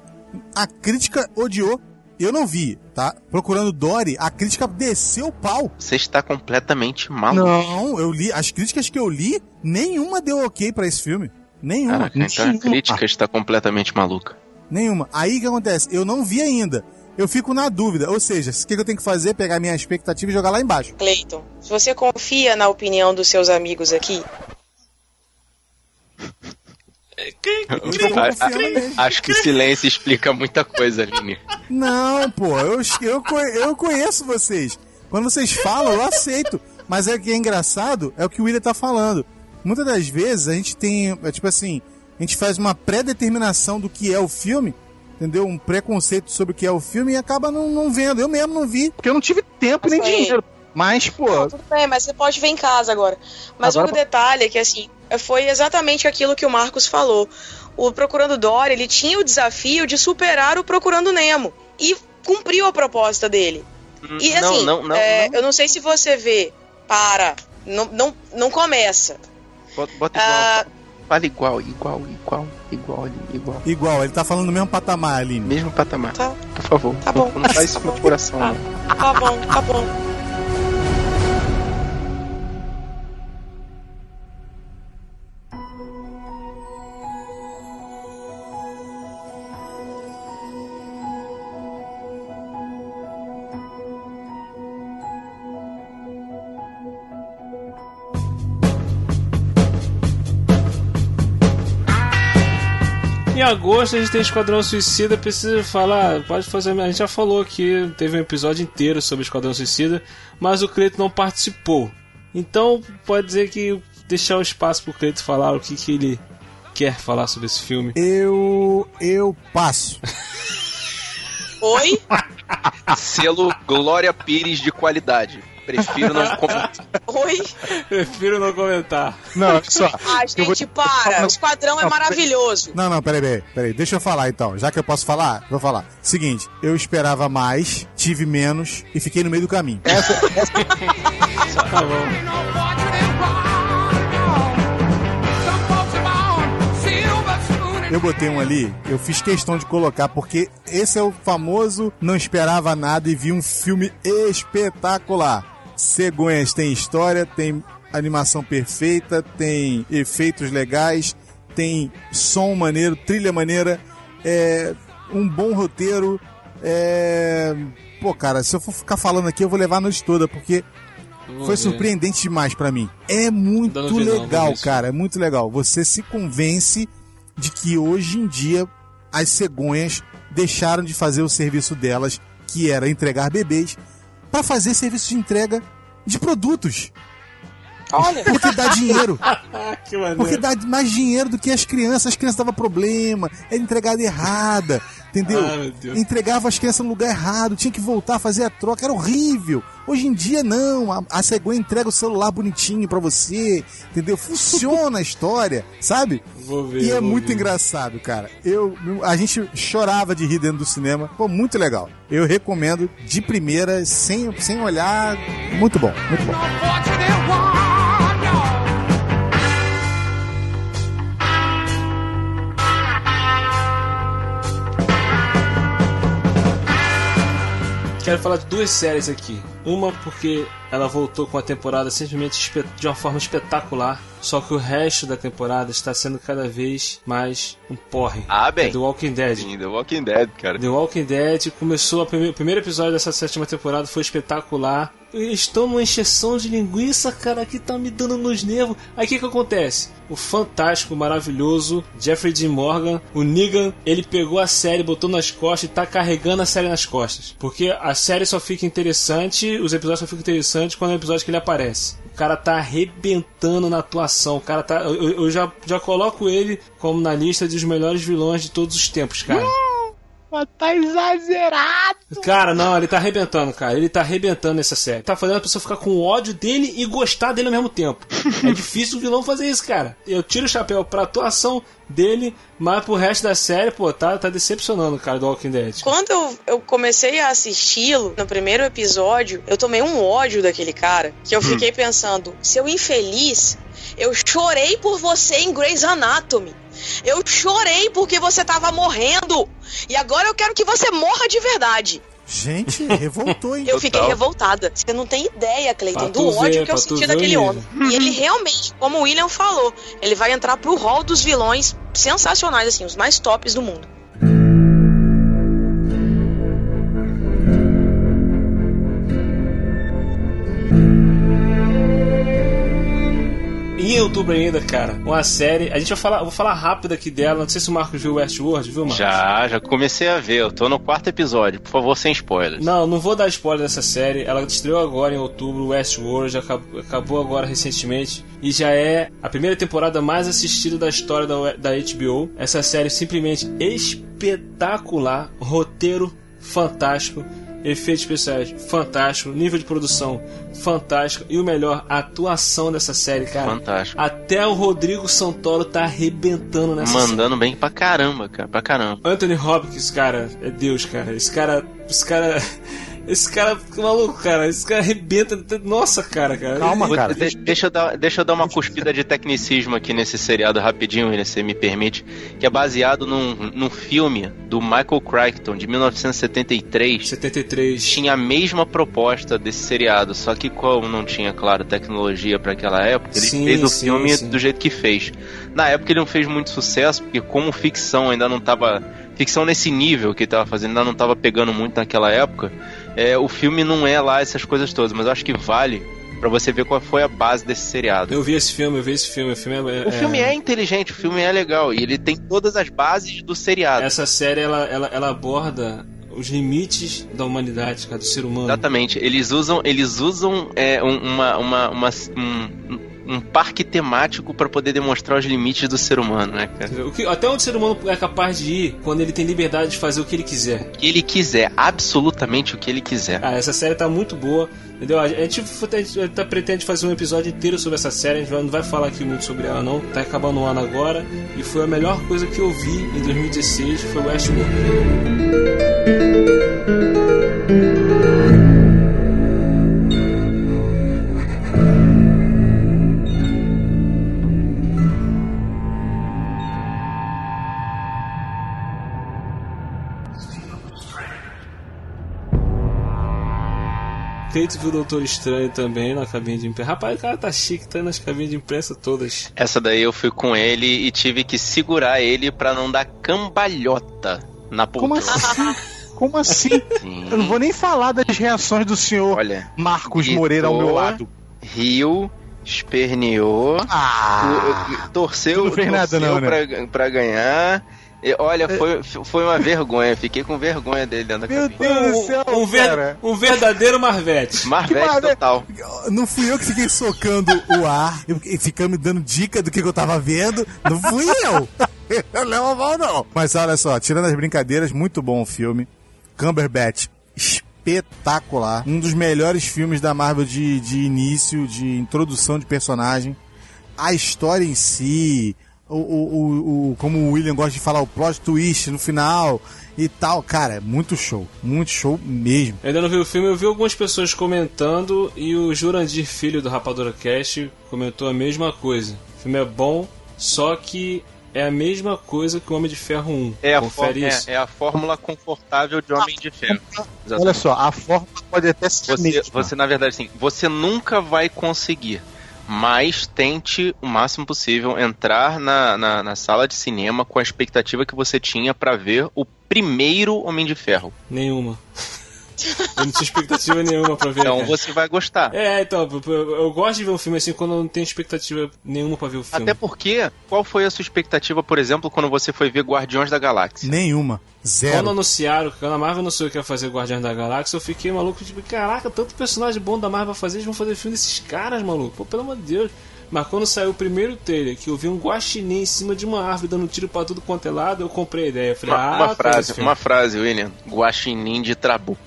S5: a crítica odiou eu não vi, tá? Procurando Dory, a crítica desceu o pau.
S3: Você está completamente maluco.
S5: Não, eu li, as críticas que eu li, nenhuma deu ok pra esse filme. Nenhuma.
S3: Caraca, então a crítica está completamente maluca.
S5: Nenhuma. Aí o que acontece? Eu não vi ainda. Eu fico na dúvida. Ou seja, o que eu tenho que fazer? Pegar minha expectativa e jogar lá embaixo.
S4: Cleiton, se você confia na opinião dos seus amigos aqui,
S3: A- a- Acho que o silêncio explica muita coisa, Aline.
S5: Não, pô, eu, eu, eu conheço vocês. Quando vocês falam, eu aceito. Mas é que é engraçado, é o que o William tá falando. Muitas das vezes a gente tem, é tipo assim, a gente faz uma pré-determinação do que é o filme, entendeu? Um preconceito sobre o que é o filme e acaba não, não vendo. Eu mesmo não vi.
S6: Porque eu não tive tempo nem
S4: aí.
S6: dinheiro. Mas, pô,
S4: tudo bem, mas você pode ver em casa agora. Mas
S6: Agora
S4: o detalhe é que, assim, foi exatamente aquilo que o Marcos falou. O Procurando Dory, ele tinha o desafio de superar o Procurando Nemo. E cumpriu a proposta dele. E
S3: não,
S4: assim,
S3: não, não,
S4: é,
S3: não.
S4: eu não sei se você vê, para, não, não, não começa.
S3: Bota, bota igual.
S4: Ah,
S3: Fala igual, igual, igual, igual, igual.
S5: Igual, ele tá falando no mesmo patamar, Aline.
S3: Mesmo patamar.
S4: Tá.
S3: Por favor.
S4: Tá bom.
S3: Não, não faz isso no coração, não. [LAUGHS]
S4: tá bom, tá bom.
S2: Em agosto a gente tem Esquadrão Suicida, precisa falar, pode fazer, a gente já falou aqui, teve um episódio inteiro sobre Esquadrão Suicida, mas o Cleito não participou. Então, pode dizer que deixar o espaço pro Cleito falar o que, que ele quer falar sobre esse filme.
S5: Eu. Eu passo.
S4: Oi? [LAUGHS]
S3: Selo Glória Pires de qualidade. Prefiro não comentar. [LAUGHS]
S4: Oi?
S2: Prefiro não comentar.
S5: Não, só.
S4: Ah, gente, para. O Esquadrão é
S5: Não,
S4: maravilhoso.
S5: Não, não, peraí, peraí, peraí. Deixa eu falar então. Já que eu posso falar, vou falar. Seguinte, eu esperava mais, tive menos e fiquei no meio do caminho. [LAUGHS]
S2: Tá bom.
S5: Eu botei um ali, eu fiz questão de colocar, porque esse é o famoso não esperava nada e vi um filme espetacular. Cegonhas tem história, tem animação perfeita, tem efeitos legais, tem som maneiro, trilha maneira, é um bom roteiro. É... Pô, cara, se eu for ficar falando aqui, eu vou levar a noite toda, porque
S2: Vou
S5: foi
S2: ver.
S5: surpreendente demais pra mim. É muito legal, cara, é muito legal. Você se convence de que hoje em dia as cegonhas deixaram de fazer o serviço delas, que era entregar bebês, pra fazer serviço de entrega de produtos.
S4: Olha.
S5: Porque dá dinheiro. [LAUGHS]
S2: que maneiro.
S5: Porque dá mais dinheiro do que as crianças. As crianças davam problema, era entregada errada, entendeu?
S2: Ah.
S5: Entregava as crianças no lugar errado, tinha que voltar a fazer a troca, era horrível. Hoje em dia, não. A, a Cegonha entrega o celular bonitinho pra você, entendeu? Funciona a história, sabe?
S2: Vou ver.
S5: E é muito
S2: ver.
S5: engraçado, cara. Eu, a gente chorava de rir dentro do cinema. Pô, muito legal. Eu recomendo de primeira, sem, sem olhar. Muito bom, muito bom.
S2: Quero falar de duas séries aqui. Uma porque ela voltou com a temporada simplesmente de uma forma espetacular. Só que o resto da temporada está sendo cada vez mais um porre.
S3: Ah, bem.
S2: É The Walking Dead.
S3: Sim, The Walking Dead, cara.
S2: The Walking Dead começou prime- o primeiro episódio dessa sétima temporada foi espetacular. Estão numa encheção de linguiça, cara, que tá me dando nos nervos. Aí o que que acontece? O fantástico, maravilhoso Jeffrey Dean Morgan, o Negan, ele pegou a série, botou nas costas e tá carregando a série nas costas. Porque a série só fica interessante, os episódios só ficam interessantes quando é o episódio que ele aparece. O cara tá arrebentando na atuação. O cara tá. Eu, eu- eu já, já coloco ele como na lista dos melhores vilões de todos os tempos, cara.
S6: Mas tá exagerado.
S2: Cara, não, ele tá arrebentando, cara. Ele tá arrebentando nessa série. Tá fazendo a pessoa ficar com ódio dele e gostar dele ao mesmo tempo. é difícil o vilão fazer isso, cara. Eu tiro o chapéu pra atuação dele, mas pro resto da série, pô, tá, tá decepcionando, cara, do Walking Dead.
S4: Quando eu, eu comecei a assisti-lo, no primeiro episódio, eu tomei um ódio daquele cara. Que eu fiquei pensando, seu infeliz, eu chorei por você em Grey's Anatomy. Eu chorei porque você tava morrendo. E agora eu quero que você morra de verdade.
S5: Gente, [LAUGHS] revoltou, hein?
S4: Eu fiquei revoltada. Você não tem ideia, Cleiton, do ódio
S2: ver,
S4: que eu senti daquele homem. E ele realmente, como o William falou, ele vai entrar pro hall dos vilões sensacionais, assim, os mais tops do mundo.
S2: Em outubro ainda, cara, uma série. A gente vai falar, vou falar rápido aqui dela. Não sei se o Marcos viu Westworld, viu, Marcos?
S3: Já, já comecei a ver. Eu tô no quarto episódio. Por favor, sem spoilers.
S2: Não, não vou dar spoiler dessa série. Ela estreou agora em outubro, Westworld, acabou, acabou agora recentemente. E já é a primeira temporada mais assistida da história da, da HBO. Essa série simplesmente espetacular. Roteiro fantástico. Efeitos especiais fantástico, nível de produção fantástico e o melhor, a atuação dessa série, cara.
S3: Fantástico.
S2: Até o Rodrigo Santoro tá arrebentando nessa série.
S3: Mandando bem pra caramba, cara. Pra caramba.
S2: Anthony Hopkins, cara, é Deus, cara. Esse cara. Esse cara. Esse cara fica maluco, cara. Esse cara arrebenta. Nossa, cara, cara.
S5: Calma,
S3: Vou-
S5: cara.
S3: de- deixa, eu dar, deixa eu dar uma cuspida de tecnicismo aqui nesse seriado rapidinho, se você me permite. Que é baseado num, num filme do Michael Crichton, de 1973.
S2: 73.
S3: Tinha a mesma proposta desse seriado, só que como não tinha, claro, tecnologia para aquela época, ele
S2: Sim,
S3: fez o
S2: sim,
S3: filme
S2: sim.
S3: do jeito que fez. Na época ele não fez muito sucesso, porque como ficção ainda não tava. Ficção nesse nível que ele tava fazendo ainda não tava pegando muito naquela época. É, o filme não é lá essas coisas todas, mas eu acho que vale pra você ver qual foi a base desse seriado.
S2: Eu vi esse filme, eu vi esse filme. O filme é.
S3: O filme é inteligente, o filme é legal e ele tem todas as bases do seriado.
S2: Essa série, ela, ela, ela aborda os limites da humanidade, cara, do ser humano.
S3: Exatamente. Eles usam, eles usam é, um- uma, uma, uma- um, um parque temático pra poder demonstrar os limites do ser humano, né, cara?
S2: O que, até onde o ser humano é capaz de ir quando ele tem liberdade de fazer o que ele quiser.
S3: O que ele quiser, absolutamente o que ele quiser.
S2: Ah, essa série tá muito boa, entendeu? A gente, a gente tá, pretende fazer um episódio inteiro sobre essa série, a gente não vai falar aqui muito sobre ela não, tá acabando o ano agora, e foi a melhor coisa que eu vi em 2016, foi Westworld. Kate viu o Doutor Estranho também na cabine de imprensa. Rapaz, o cara tá chique, tá nas cabines de imprensa todas.
S3: Essa daí eu fui com ele e tive que segurar ele pra não dar cambalhota na
S10: Como
S3: poltrona.
S10: assim? [LAUGHS] Como assim? Eu não vou nem falar das reações do senhor
S3: Olha,
S10: Marcos
S3: gritou,
S10: Moreira ao meu lado.
S3: riu, esperneou,
S10: Ah,
S3: torceu,
S10: não
S3: torceu
S10: não, né?
S3: pra, pra ganhar. E, olha, foi, foi uma vergonha. Fiquei com vergonha dele dentro da
S10: meu
S3: cabine.
S10: Deus do céu,
S2: Um, ver-
S10: cara.
S2: um verdadeiro Marvete. [LAUGHS]
S3: Marvete
S10: maravilha.
S3: total.
S5: Não fui eu que fiquei socando o ar e ficando me dando dica do que, que eu tava vendo. Não fui eu. Eu [LAUGHS] não levo a mal, não. Mas olha só, tirando as brincadeiras, muito bom o filme. Cumberbatch, espetacular. Um dos melhores filmes da Marvel de, de início, de introdução de personagem. A história em si, o, o, o, como o William gosta de falar, o plot twist no final e tal. Cara, é muito show. Muito show mesmo.
S2: Eu ainda não vi o filme, eu vi algumas pessoas comentando e o Jurandir Filho do Rapadura Cast comentou a mesma coisa. O filme é bom, só que é a mesma coisa que o Homem de Ferro 1.
S3: É a,
S2: Confere
S3: for-
S2: isso.
S3: é, é a fórmula confortável de Homem de Ferro. Exatamente.
S10: Olha só, a forma pode até ser
S3: Você, você, na verdade, assim, você nunca vai conseguir. Mas tente o máximo possível entrar na, na, na sala de cinema com a expectativa que você tinha pra ver o primeiro Homem de Ferro.
S2: Nenhuma. Eu não tinha expectativa nenhuma pra ver.
S3: Então
S2: cara.
S3: você vai gostar.
S2: É, então, eu, gosto de ver um filme assim quando eu não tenho expectativa nenhuma pra ver o filme.
S3: Até porque, qual foi a sua expectativa, por exemplo, quando você foi ver Guardiões da Galáxia?
S5: Nenhuma.
S2: Quando
S5: Zero.
S2: anunciaram, quando a Marvel anunciou que ia fazer Guardiões da Galáxia, eu fiquei maluco, tipo, caraca, tanto personagem bom da Marvel pra fazer, eles vão fazer filme desses caras, maluco. Pô, pelo amor de Deus. Mas quando saiu o primeiro trailer, que eu vi um guaxinim em cima de uma árvore dando tiro pra tudo quanto é lado, eu comprei a ideia. Falei,
S3: Uma,
S2: ah,
S3: uma frase, uma frase, William. Guaxinim de Trabu. [LAUGHS]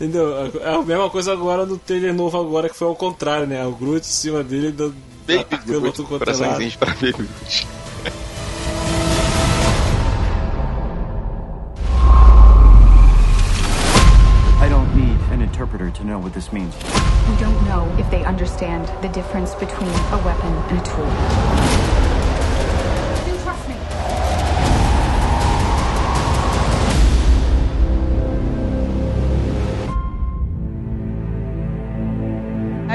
S2: Entendeu? É a mesma coisa agora no trailer novo agora, que foi ao contrário, né? O Groot em cima dele dando
S3: Baby Groot,
S2: é lado.
S3: coraçõezinhos pra Baby Groot.
S7: Interpreter to know what this means.
S11: We don't know if they understand the difference between a weapon and a tool.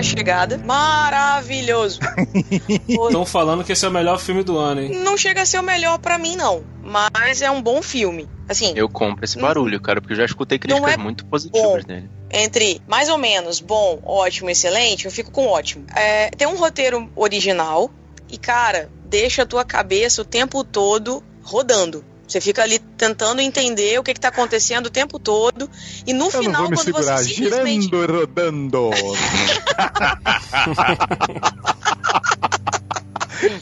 S4: Chegada. Maravilhoso. [LAUGHS]
S2: Estão falando que esse é o melhor filme do ano, hein?
S4: Não chega a ser o melhor pra mim, não. Mas é um bom filme. Assim,
S3: Eu compro esse barulho, cara, porque eu já escutei críticas
S4: é
S3: muito positivas dele.
S4: entre mais ou menos bom, ótimo, excelente, eu fico com ótimo. É, tem um roteiro original e, cara, deixa a tua cabeça o tempo todo rodando. Você fica ali tentando entender o que, que tá acontecendo o tempo todo. E no
S5: Eu
S4: final, quando
S5: segurar,
S4: você simplesmente.
S5: girando e rodando. [LAUGHS]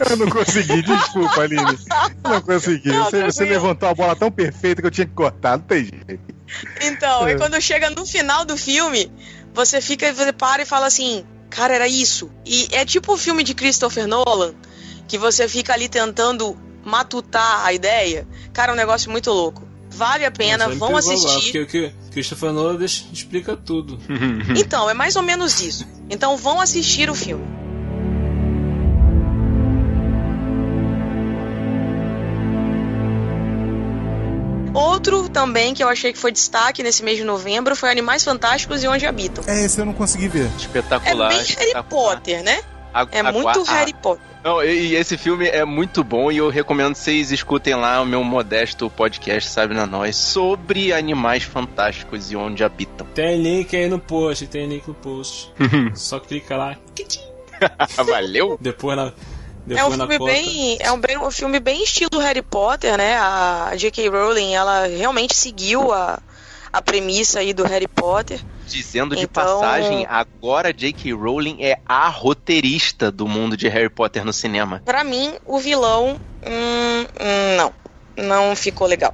S5: Eu não consegui, desculpa, Aline. Eu não consegui.
S4: Não,
S5: você, você levantou a bola tão perfeita que eu tinha que cortar, não tem jeito.
S4: Então,
S5: É.
S4: aí quando chega no final do filme, você fica, você para e fala assim, cara, era isso. E é tipo o filme de Christopher Nolan, que você fica ali tentando matutar a ideia. Cara, é um negócio muito louco. Vale a pena,
S2: aí me
S4: vão assistir.
S2: porque o que Christopher Nolan deixa- explica tudo. [LAUGHS]
S4: Então, é mais ou menos isso. Então vão assistir o filme. Outro também que eu achei que foi destaque nesse mês de novembro foi Animais Fantásticos e Onde Habitam.
S12: É, esse eu não consegui ver.
S4: É
S3: Espetacular.
S4: bem Harry Potter, né?
S3: A-
S4: É
S3: a-
S4: muito
S3: a-
S4: Harry Potter.
S3: Não, e e esse filme é muito bom e eu recomendo que vocês escutem lá o meu modesto podcast, sabe na nós, sobre animais fantásticos e onde habitam.
S2: Tem link aí no post, tem link no post. [LAUGHS] Só clica lá. [LAUGHS]
S3: Valeu?
S2: Depois na,
S4: É
S2: depois
S4: um
S2: na
S4: filme
S2: conta.
S4: bem, é um, bem- um filme bem estilo Harry Potter, né? A J.K. Rowling, ela realmente seguiu a, a premissa aí do Harry Potter.
S3: Dizendo de
S4: Então-
S3: passagem, agora J.K. Rowling é a roteirista do mundo de Harry Potter no cinema.
S4: Pra mim, o vilão, hum, hum, não, não ficou legal.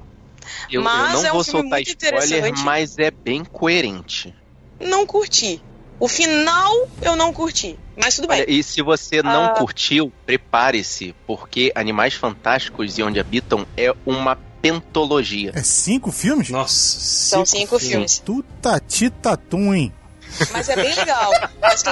S3: Eu, eu
S4: Mas
S3: não
S4: é um
S3: vou soltar spoiler, mas é bem coerente.
S4: Não curti. O final eu não curti, mas tudo bem.
S3: Olha, e se você não
S4: Ah.
S3: curtiu, prepare-se, porque Animais Fantásticos e Onde Habitam é uma pentologia.
S12: É cinco filmes?
S2: Nossa,
S4: São cinco filmes.
S12: Tuta titatum, hein?
S4: Mas é bem legal. Mas,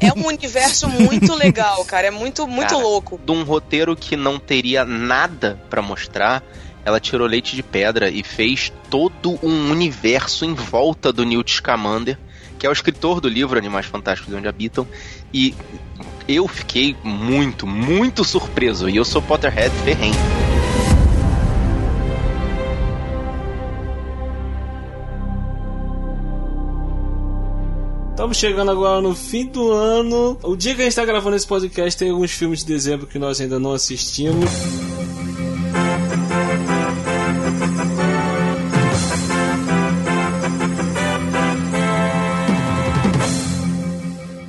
S4: é um universo muito legal, cara. É muito, muito
S3: Cara,
S4: louco.
S3: De um roteiro que não teria nada pra mostrar, ela tirou leite de pedra e fez todo um universo em volta do Newt Scamander, que é o escritor do livro Animais Fantásticos e Onde Habitam, e eu fiquei muito, muito surpreso, e eu sou Potterhead ferrenho.
S2: Estamos chegando agora no fim do ano. O dia que a gente está gravando esse podcast tem alguns filmes de dezembro que nós ainda não assistimos.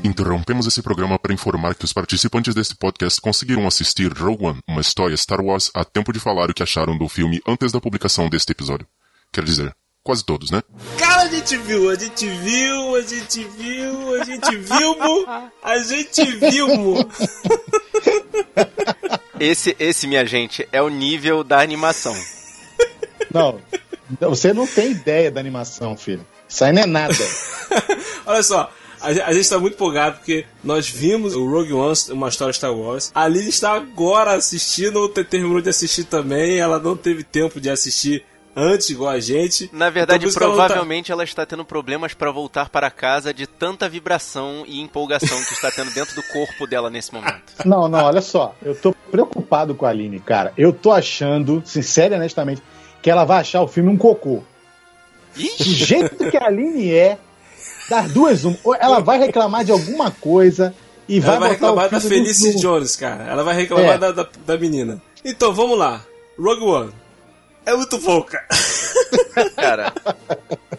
S1: Interrompemos esse programa para informar que os participantes deste podcast conseguiram assistir Rogue One, uma história Star Wars, a tempo de falar o que acharam do filme antes da publicação deste episódio. Quer dizer, quase todos, né?
S2: Cara, a gente viu, a gente viu, a gente viu, a gente viu, a gente viu.
S3: Esse, esse, minha gente, é o nível da animação.
S5: Não, você não tem ideia da animação, filho. Isso aí não é nada. [LAUGHS]
S2: Olha só, a, ge- a gente tá muito empolgado porque nós vimos o Rogue One, uma história Star Wars. A Liz está agora assistindo, ou te- terminou de assistir também. Ela não teve tempo de assistir antes, igual a gente.
S3: Na verdade,
S2: Então, isso que ela tá-
S3: provavelmente ela está tendo problemas para voltar para casa de tanta vibração e empolgação que está tendo dentro do corpo dela nesse momento. [LAUGHS]
S5: Não, não, olha só. Eu tô preocupado com a Aline, cara. Eu tô achando, sincero e honestamente, que ela vai achar o filme um cocô. Do jeito que a Aline é, das duas, um, ou ela vai reclamar de alguma coisa e
S2: Ela
S5: vai,
S2: vai
S5: botar o
S2: reclamar da Felice Jones, cara. Ela vai reclamar
S5: É.
S2: da, da, da menina. Então, vamos lá. Rogue One. É muito bom, cara. [LAUGHS]
S3: Cara,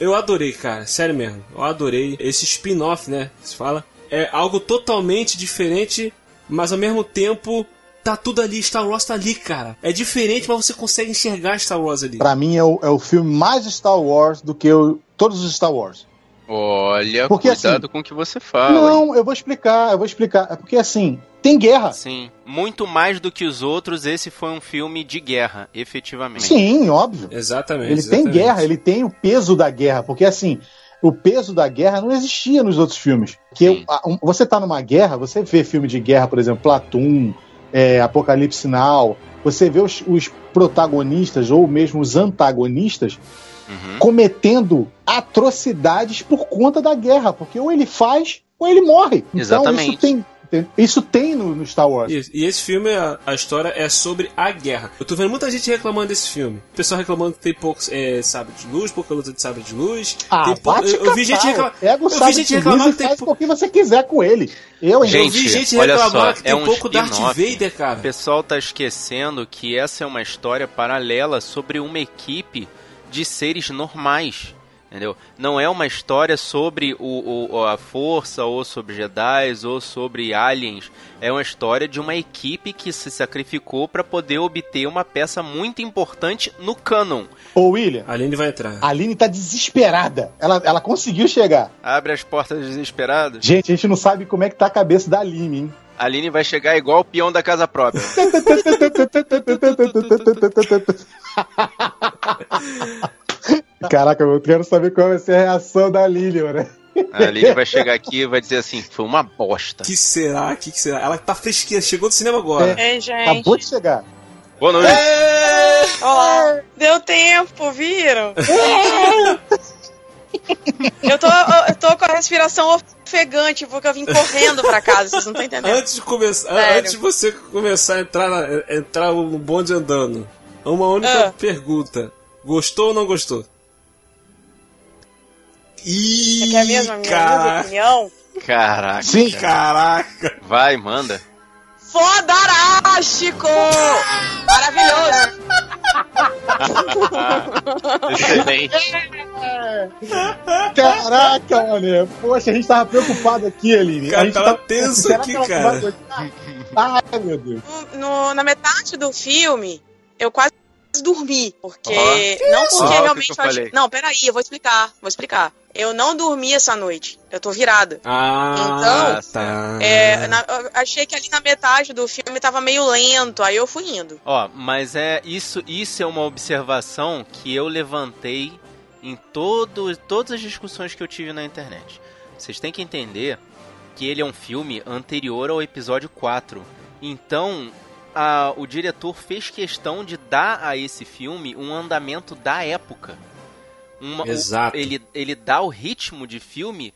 S2: Eu adorei, cara. Sério mesmo. Eu adorei. Esse spin-off, né? Que se fala. É algo totalmente diferente, mas ao mesmo tempo tá tudo ali. Star Wars tá ali, cara. É diferente, mas você consegue enxergar Star Wars ali.
S5: Pra mim é o, é o filme mais Star Wars do que o- todos os Star Wars.
S3: olha,
S5: Porque,
S3: cuidado
S5: assim,
S3: com o que você fala. hein?
S5: Não, eu vou explicar, eu vou explicar. É porque assim, tem guerra.
S3: Sim, muito mais do que os outros, esse foi um filme de guerra, efetivamente.
S5: Sim, óbvio.
S2: Exatamente.
S5: Ele tem
S2: exatamente.
S5: guerra, ele tem o peso da guerra, porque assim, o peso da guerra não existia nos outros filmes. Que você tá numa guerra, você vê filme de guerra, por exemplo, Platum, é, Apocalipse Now, você vê os, os protagonistas ou mesmo os antagonistas
S3: Uhum.
S5: cometendo atrocidades por conta da guerra, porque ou ele faz ou ele morre. Então,
S3: Exatamente.
S5: isso tem, tem- isso tem no, no Star Wars.
S2: Isso. E esse filme, a, a história é sobre a guerra. Eu tô vendo muita gente reclamando desse filme. O pessoal reclamando que tem pouco é, sabre de luz, pouca luta de sabre de luz.
S5: Ah,
S2: tem eu, eu vi gente reclamar.
S5: Pega o
S2: Eu vi gente reclamar que tem
S5: faz
S2: pouco.
S5: o que você quiser com ele. Eu, hein?
S3: Gente,
S2: eu vi gente reclamar
S3: só,
S2: que tem
S3: é um
S2: pouco Darth. Vader, cara.
S3: O pessoal tá esquecendo que essa é uma história paralela sobre uma equipe de seres normais. Entendeu? Não é uma história sobre o, o- a força, ou sobre Jedi, ou sobre aliens. É uma história de uma equipe que se sacrificou para poder obter uma peça muito importante no canon.
S5: Ô, William,
S2: A Aline vai entrar.
S5: a Aline tá desesperada. Ela, ela conseguiu chegar.
S3: Abre as portas desesperadas.
S5: Gente, a gente não sabe como é que tá a cabeça da Aline, hein?
S3: A Aline vai chegar igual o peão da casa própria. [LAUGHS] [LAUGHS]
S5: Caraca, eu quero saber qual vai ser a reação da Lilian, né?
S3: A Aline vai chegar aqui e vai dizer assim: foi uma bosta.
S2: que será? que, que será? Ela tá fresquinha, chegou do cinema agora.
S4: Ei, gente.
S5: Acabou de chegar.
S3: Boa noite.
S4: Olá. Deu tempo, viram? eu, tô, eu tô com a respiração ofegante porque eu vim correndo pra casa, vocês não estão entendendo.
S2: Antes de começar,
S4: Sério.
S2: antes de você começar a entrar, na- entrar no bonde andando, uma única
S4: Ah.
S2: pergunta: gostou ou não gostou? Ih,
S4: Você quer mesmo a minha
S2: caraca,
S4: opinião?
S3: Caraca.
S5: Sim.
S2: caraca.
S3: Vai, manda.
S4: Fodarástico! Maravilhoso! [LAUGHS]
S3: Excelente.
S5: Caraca, mané. Poxa, a gente tava preocupado aqui, Aline.
S2: Cara,
S5: a gente
S2: tava
S5: tá-
S2: tenso
S5: Será
S2: aqui, cara.
S5: Ai, meu Deus.
S4: No- na metade do filme, eu quase dormi. Porque. Não porque realmente
S3: que eu falei?
S4: Não, peraí, eu vou explicar. Vou explicar. Eu não dormi essa noite. Eu tô virada.
S2: Ah,
S3: Então,
S2: tá.
S4: É, na- achei que ali na metade do filme tava meio lento, aí eu fui indo.
S3: Ó, mas é isso, isso é uma observação que eu levantei em todo, todas as discussões que eu tive na internet. Vocês têm que entender que ele é um filme anterior ao episódio 4. Então, a- o diretor fez questão de dar a esse filme um andamento da época. Uma- o-
S2: Exato.
S3: ele, ele dá o ritmo de filme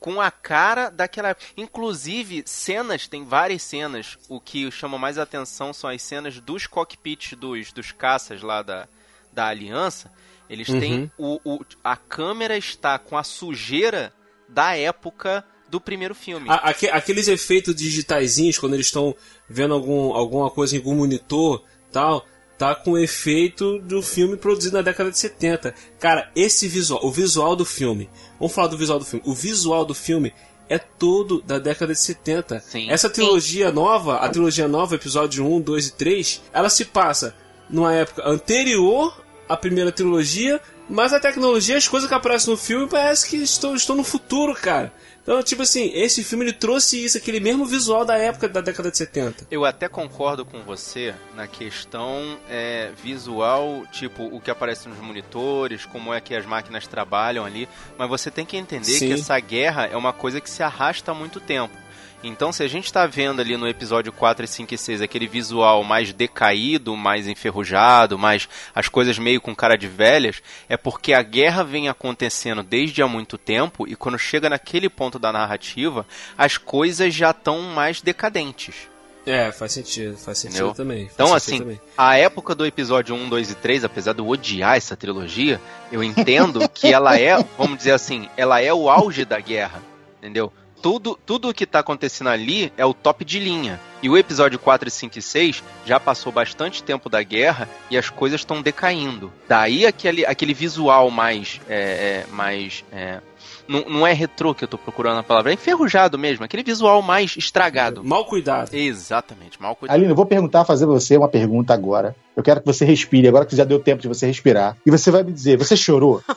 S3: com a cara daquela época. Inclusive, cenas, tem várias cenas. O que chama mais atenção são as cenas dos cockpits dos, dos caças lá da, da Aliança. Eles têm. O, o- a câmera está com a sujeira da época do primeiro filme.
S2: A- aque- aqueles efeitos digitaizinhos, quando eles estão vendo algum, alguma coisa em algum monitor tal, tá com o efeito do filme produzido na década de 70. Cara, esse visual, o visual do filme, vamos falar do visual do filme, o visual do filme é todo da década de 70.
S3: Sim.
S2: Essa trilogia nova, a trilogia nova, episódio 1, 2 e 3, ela se passa numa época anterior à primeira trilogia, mas a tecnologia, as coisas que aparecem no filme, parece que estão, estão no futuro, cara. Então, tipo assim, esse filme ele trouxe isso, aquele mesmo visual da época da década de 70.
S3: Eu até concordo com você na questão é, visual, tipo, o que aparece nos monitores, como é que as máquinas trabalham ali, mas você tem que entender
S2: Sim.
S3: que essa guerra é uma coisa que se arrasta há muito tempo. Então, se a gente tá vendo ali no episódio 4, 5 e 6 aquele visual mais decaído, mais enferrujado, mais as coisas meio com cara de velhas, é porque a guerra vem acontecendo desde há muito tempo e quando chega naquele ponto da narrativa, as coisas já estão mais decadentes.
S2: É, faz sentido, faz sentido
S3: Entendeu?
S2: também. faz
S3: Então,
S2: sentido
S3: assim,
S2: também.
S3: a época do episódio 1, 2 e 3, apesar de eu odiar essa trilogia, eu entendo que ela é, vamos dizer assim, ela é o auge da guerra, entendeu? Tudo, tudo o que tá acontecendo ali é o top de linha. E o episódio 4, 5 e 6 já passou bastante tempo da guerra e as coisas estão decaindo. Daí aquele, aquele visual mais. É, é, mais é, não, não é retrô que eu tô procurando a palavra, é enferrujado mesmo, aquele visual mais estragado.
S2: Mal cuidado.
S3: Exatamente, mal cuidado.
S5: Aline, eu vou perguntar, fazer você uma pergunta agora. Eu quero que você respire, agora que já deu tempo de você respirar. E você vai me dizer, você chorou? [LAUGHS]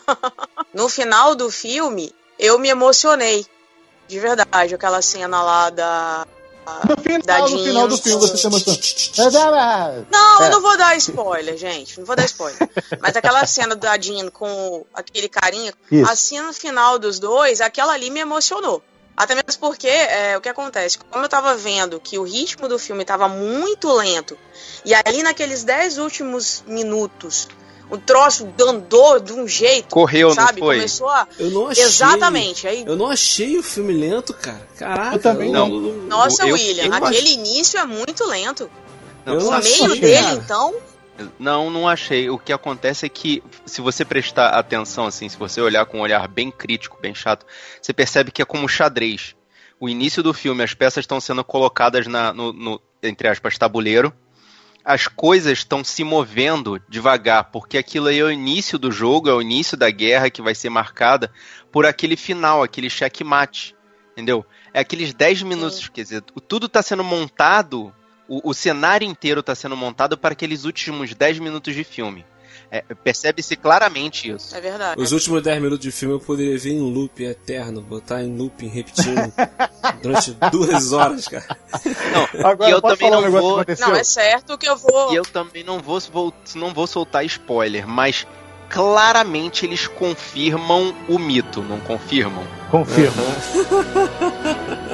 S4: No final do filme, eu me emocionei. De verdade, aquela cena lá da.
S5: No final, no final do filme você se emocionou.
S4: Não,
S5: É.
S4: eu não vou dar spoiler, gente. Não vou dar spoiler. Mas aquela cena da Jean com aquele carinha,
S5: Isso.
S4: a cena final dos dois, aquela ali me emocionou. Até mesmo porque, é, o que acontece? Como eu tava vendo que o ritmo do filme tava muito lento, e ali naqueles 10 últimos minutos, o troço andou de um jeito.
S3: Correu,
S4: sabe?
S3: não foi?
S4: Começou a.
S2: Eu não achei.
S4: Exatamente. Aí...
S2: Eu não achei o filme lento, cara. Caraca.
S5: Eu também
S3: não.
S4: Nossa,
S3: eu-
S4: William,
S2: eu não
S4: aquele início é muito lento.
S3: Não,
S2: Eu não
S4: o
S2: achei,
S4: meio dele,
S2: cara.
S4: então.
S3: Não, não achei. O que acontece é que, se você prestar atenção, assim, se você olhar com um olhar bem crítico, bem chato, você percebe que é como xadrez. O início do filme, as peças estão sendo colocadas na, no, no, entre aspas, tabuleiro. As coisas estão se movendo devagar, porque aquilo aí é o início do jogo, é o início da guerra que vai ser marcada por aquele final, aquele checkmate. Entendeu? É aqueles 10 minutos, quer dizer, tudo está sendo montado o, o cenário inteiro está sendo montado para aqueles últimos 10 minutos de filme. É, Percebe-se claramente isso.
S4: É verdade.
S2: Os últimos 10 minutos de filme eu poderia ver em loop eterno, botar em looping, repetindo [LAUGHS] durante duas horas, cara.
S3: Não,
S5: Agora,
S3: e eu também
S5: um
S3: não vou.
S4: Não, é certo que eu vou.
S3: E eu também não vou, vou- não vou soltar spoiler, mas claramente eles confirmam o mito, não confirmam?
S5: Confirmo. [LAUGHS]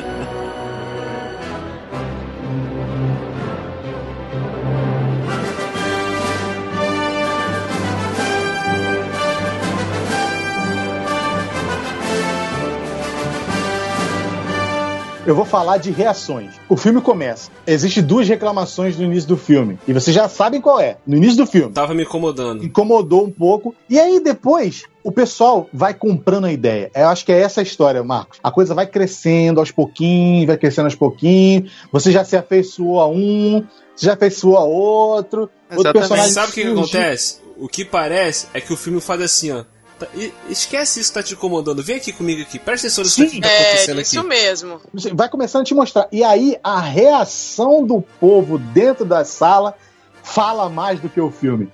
S5: Eu vou falar de reações. O filme começa. Existem duas reclamações no início do filme. E vocês já sabem qual é. No início do filme.
S2: Tava me incomodando.
S5: Incomodou um pouco. E aí depois o pessoal vai comprando a ideia. Eu acho que é essa a história, Marcos. A coisa vai crescendo aos pouquinhos, vai crescendo aos pouquinhos. Você já se afeiçoou a um, você já afeiçoou a outro. Outro
S3: Exatamente.
S5: personagem
S2: Sabe o que, que acontece? O que parece é que o filme faz assim, ó. Tá- esquece isso que tá te incomodando. Vem aqui comigo aqui. Presta atenção nisso que tá
S4: É,
S2: acontecendo
S4: isso
S2: aqui.
S4: mesmo.
S5: Vai começando a te mostrar. E aí a reação do povo dentro da sala fala mais do que o filme.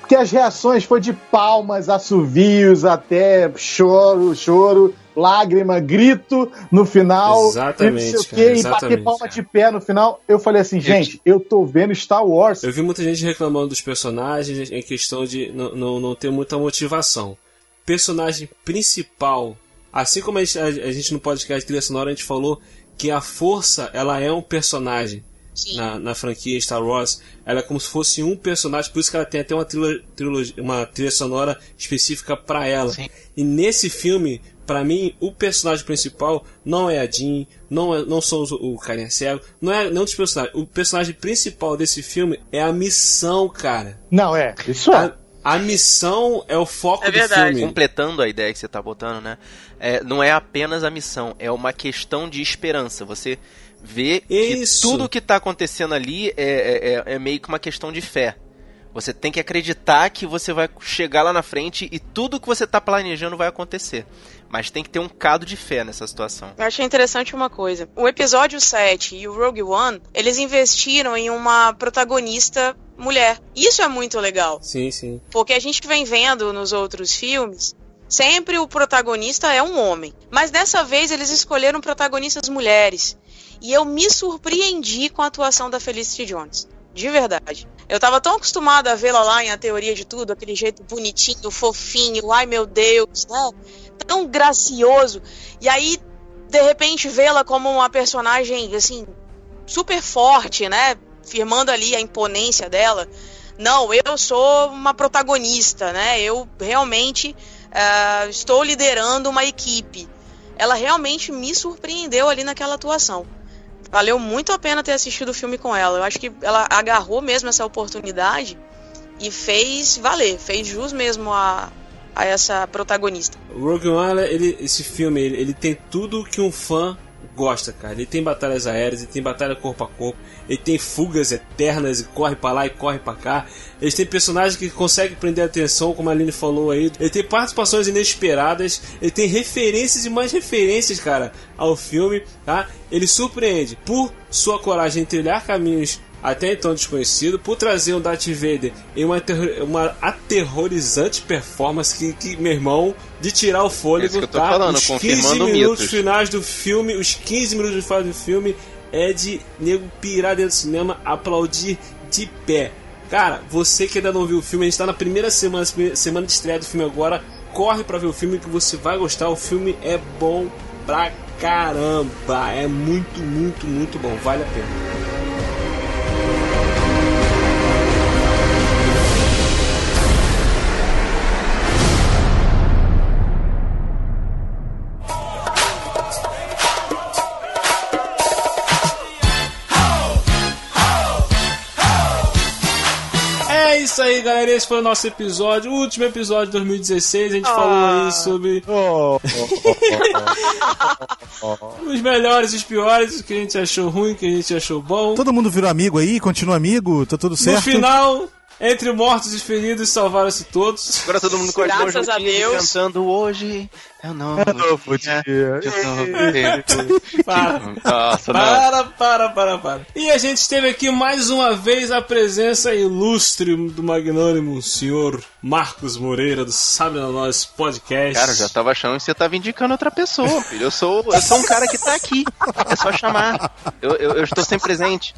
S5: Porque as reações foi de palmas, assovios, até choro, choro, lágrima, grito no final.
S2: Exatamente,
S5: não sei o quê, e bater palma
S2: cara.
S5: de pé no final. Eu falei assim, gente, eu tô vendo Star Wars.
S2: Eu vi muita gente reclamando dos personagens em questão de não, não, não ter muita motivação. Personagem principal, assim como a gente, a, a gente no podcast Trilha Sonora a gente falou que a força ela é um personagem na, na franquia Star Wars. Ela é como se fosse um personagem, por isso que ela tem até uma trilha, trilogia, uma trilha sonora específica para ela.
S3: Sim.
S2: E nesse filme, pra mim, o personagem principal não é a Jean, não, é, não são os- o carinha cego, não é nenhum dos personagens. O personagem principal desse filme é a missão, cara.
S5: Não, é, isso é.
S2: A, a missão é o foco
S4: É
S2: do filme.
S3: Completando a ideia que você tá botando, né? É, não é apenas a missão, é uma questão de esperança. Você vê que
S2: Isso.
S3: tudo que tá acontecendo ali é, é, é- é meio que uma questão de fé. Você tem que acreditar que você vai chegar lá na frente e tudo que você tá planejando vai acontecer. Mas tem que ter um cado de fé nessa situação.
S4: Eu achei interessante uma coisa. O episódio 7 e o Rogue One, eles investiram em uma protagonista mulher. Isso é muito legal.
S2: Sim, sim.
S4: Porque a gente vem vendo nos outros filmes, sempre o protagonista é um homem. Mas dessa vez eles escolheram protagonistas mulheres. E eu me surpreendi com a atuação da Felicity Jones. De verdade. Eu tava tão acostumada a vê-la lá em A Teoria de Tudo, aquele jeito bonitinho, fofinho, ai meu Deus, né? Tão gracioso. E aí, de repente, vê-la como uma personagem, assim, super forte, né? Firmando ali a imponência dela. Não, eu sou uma protagonista, né? Eu realmente ah, estou liderando uma equipe. Ela realmente me surpreendeu ali naquela atuação. Valeu muito a pena ter assistido o filme com ela. Eu acho que ela agarrou mesmo essa oportunidade e fez valer, fez jus mesmo a, a essa protagonista.
S2: Rogue One, ele, esse filme, ele, ele tem tudo que um fã gosta, cara. Ele tem batalhas aéreas, ele tem batalha corpo a corpo, ele tem fugas eternas e corre pra lá e corre pra cá. Ele tem personagens que conseguem prender a atenção, como a Aline falou aí. Ele tem participações inesperadas, ele tem referências e mais referências, cara, ao filme, tá? Ele surpreende por sua coragem em trilhar caminhos até então desconhecido, por trazer um Darth Vader em uma, uma aterrorizante performance que, que, meu irmão, de tirar o fôlego,
S3: É
S2: tá?
S3: falando,
S2: os 15
S3: confirmando
S2: minutos
S3: mitos.
S2: finais do filme, os 15 minutos finais do filme é de nego pirar dentro do cinema, aplaudir de pé. Cara, você que ainda não viu o filme, a gente tá na primeira semana, semana de estreia do filme agora, corre pra ver o filme que você vai gostar, o filme é bom pra caramba, é muito, muito, muito bom, vale a pena. Isso aí, galera. Esse foi o nosso episódio, o último episódio de 2016. A gente falou aí sobre
S13: Oh, oh, oh,
S2: os melhores e os piores, o que a gente achou ruim, o que a gente achou bom.
S5: Todo mundo virou amigo aí? Continua amigo? Tá tudo certo?
S2: No final, entre mortos e feridos, salvaram-se todos.
S3: Agora todo mundo com as mãos
S4: Graças a Deus.
S3: cantando hoje é o novo,
S13: É novo
S3: dia.
S13: dia.
S3: de novo tempo.
S2: Para.
S3: Nossa, não.
S2: Para, para, para, para. E a gente teve aqui mais uma vez a presença ilustre do magnânimo senhor Marcos Moreira, do Sabe na Nós Podcast.
S3: Cara, eu já tava achando que você tava indicando outra pessoa, filho. Eu sou, eu sou um cara que tá aqui. É só chamar. Eu, eu, eu estou sempre presente.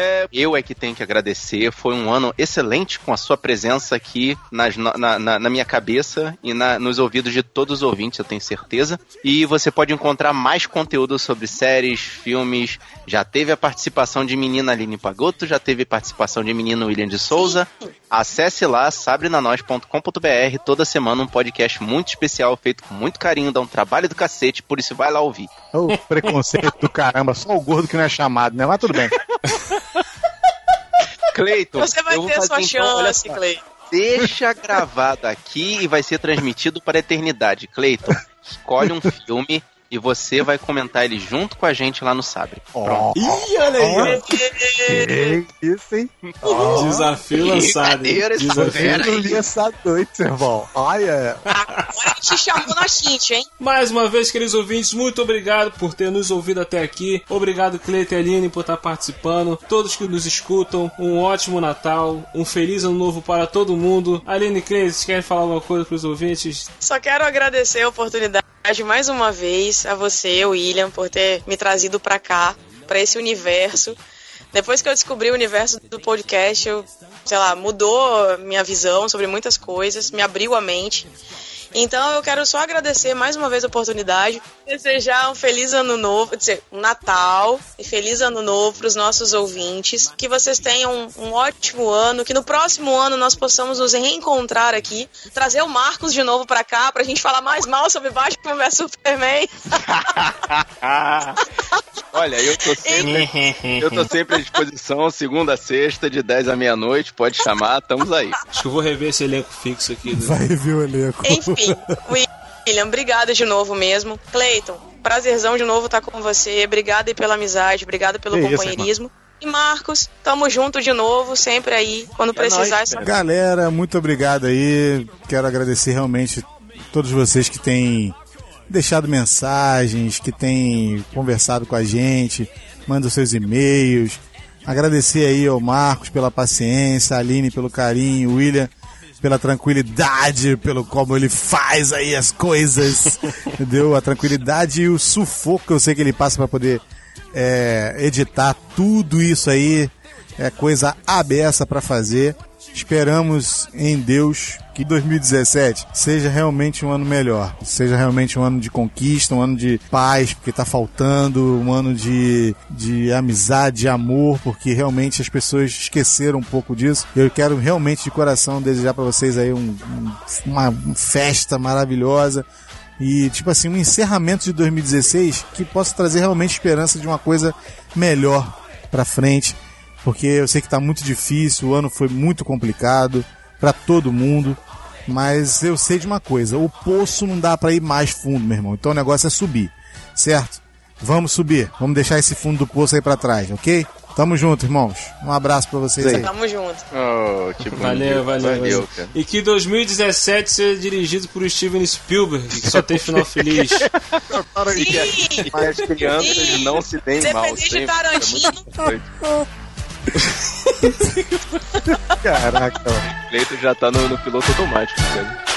S3: É, eu é que tenho que agradecer. Foi um ano excelente com a sua presença aqui nas- na, na- na minha cabeça e na- nos ouvidos de todos os ouvintes, eu tenho certeza. E você pode encontrar mais conteúdo sobre séries, filmes. Já teve a participação de menina Aline Pagotto, já teve participação de menino William de Souza. Acesse lá, sabrenanois.com.br. Toda semana um podcast muito especial, feito com muito carinho, dá um trabalho do cacete, por isso vai lá ouvir.
S13: O preconceito do caramba, só o gordo que não é chamado, né? Mas tudo bem. [LAUGHS]
S3: Cleiton,
S4: Você vai ter
S3: fazer,
S4: sua
S3: então,
S4: chance. Clay.
S3: Deixa gravado aqui e vai ser transmitido para a eternidade. Cleiton, escolhe um [LAUGHS] filme e você vai comentar ele junto com a gente lá no Sabre.
S13: Ó,
S2: Ih, olha aí,
S13: que isso, hein? [LAUGHS]
S2: Desafio lançado. Desafio.
S13: Essa noite, irmão. Olha,
S4: Agora a gente chamou na Cintia, hein?
S2: Mais uma vez, queridos ouvintes, muito obrigado por ter nos ouvido até aqui. Obrigado, Cleiton e Aline, por estar participando. Todos que nos escutam, um ótimo Natal, um feliz ano novo para todo mundo. Aline e Cleiton, vocês querem falar alguma coisa para os ouvintes?
S4: Só quero agradecer a oportunidade mais uma vez a você, William, por ter me trazido pra cá, pra esse universo. Depois que eu descobri o universo do podcast, eu, sei lá, mudou minha visão sobre muitas coisas, me abriu a mente. Então eu quero só agradecer mais uma vez a oportunidade, desejar um feliz ano novo, quer dizer, um Natal e feliz ano novo para os nossos ouvintes, que vocês tenham um, um ótimo ano, que no próximo ano nós possamos nos reencontrar aqui, trazer o Marcos de novo para cá pra gente falar mais mal sobre Batman vs Superman. [LAUGHS]
S3: Olha, eu tô sempre, eu tô sempre à disposição, segunda a sexta, de 10 à meia-noite, pode chamar, estamos aí.
S2: Acho que eu vou rever esse elenco fixo aqui. né?
S5: Vai ver o elenco.
S4: Enfim, William, obrigada de novo mesmo. Cleiton, prazerzão de novo estar com você. Obrigada aí pela amizade, obrigada pelo
S13: Que isso,
S4: companheirismo. e Marcos, tamo junto de novo, sempre aí, quando precisar. é só-
S5: Galera, muito obrigado aí. Quero agradecer realmente todos vocês que têm deixado mensagens, que têm conversado com a gente, mandam seus e-mails. Agradecer aí ao Marcos pela paciência, a Aline pelo carinho, William pela tranquilidade, pelo como ele faz aí as coisas, [LAUGHS] entendeu? A tranquilidade e o sufoco que eu sei que ele passa para poder é, editar tudo isso aí é coisa abessa para fazer. Esperamos em Deus que 2017 seja realmente um ano melhor, seja realmente um ano de conquista, um ano de paz, porque tá faltando, um ano de, de amizade, de amor, porque realmente as pessoas esqueceram um pouco disso. Eu quero realmente de coração desejar para vocês aí um- um- uma festa maravilhosa e tipo assim, um encerramento de 2016 que possa trazer realmente esperança de uma coisa melhor pra frente, porque eu sei que tá muito difícil, o ano foi muito complicado pra todo mundo, mas eu sei de uma coisa, o poço não dá pra ir mais fundo, meu irmão. Então o negócio é subir, certo? Vamos subir, vamos deixar esse fundo do poço aí pra trás, OK? Tamo junto, irmãos. Um abraço pra vocês aí.
S4: Tamo junto.
S3: Oh, que bonito.
S2: Valeu, valeu, valeu.
S3: cara.
S2: E que 2017 seja dirigido por Steven Spielberg, que só tem final feliz.
S3: E que, e que as crianças
S4: Sim.
S3: não se deem mal.
S4: Depender de. Tarantino.
S3: É doido. [LAUGHS]
S13: caraca.
S3: O Cleiton já tá no, no piloto automático, cara.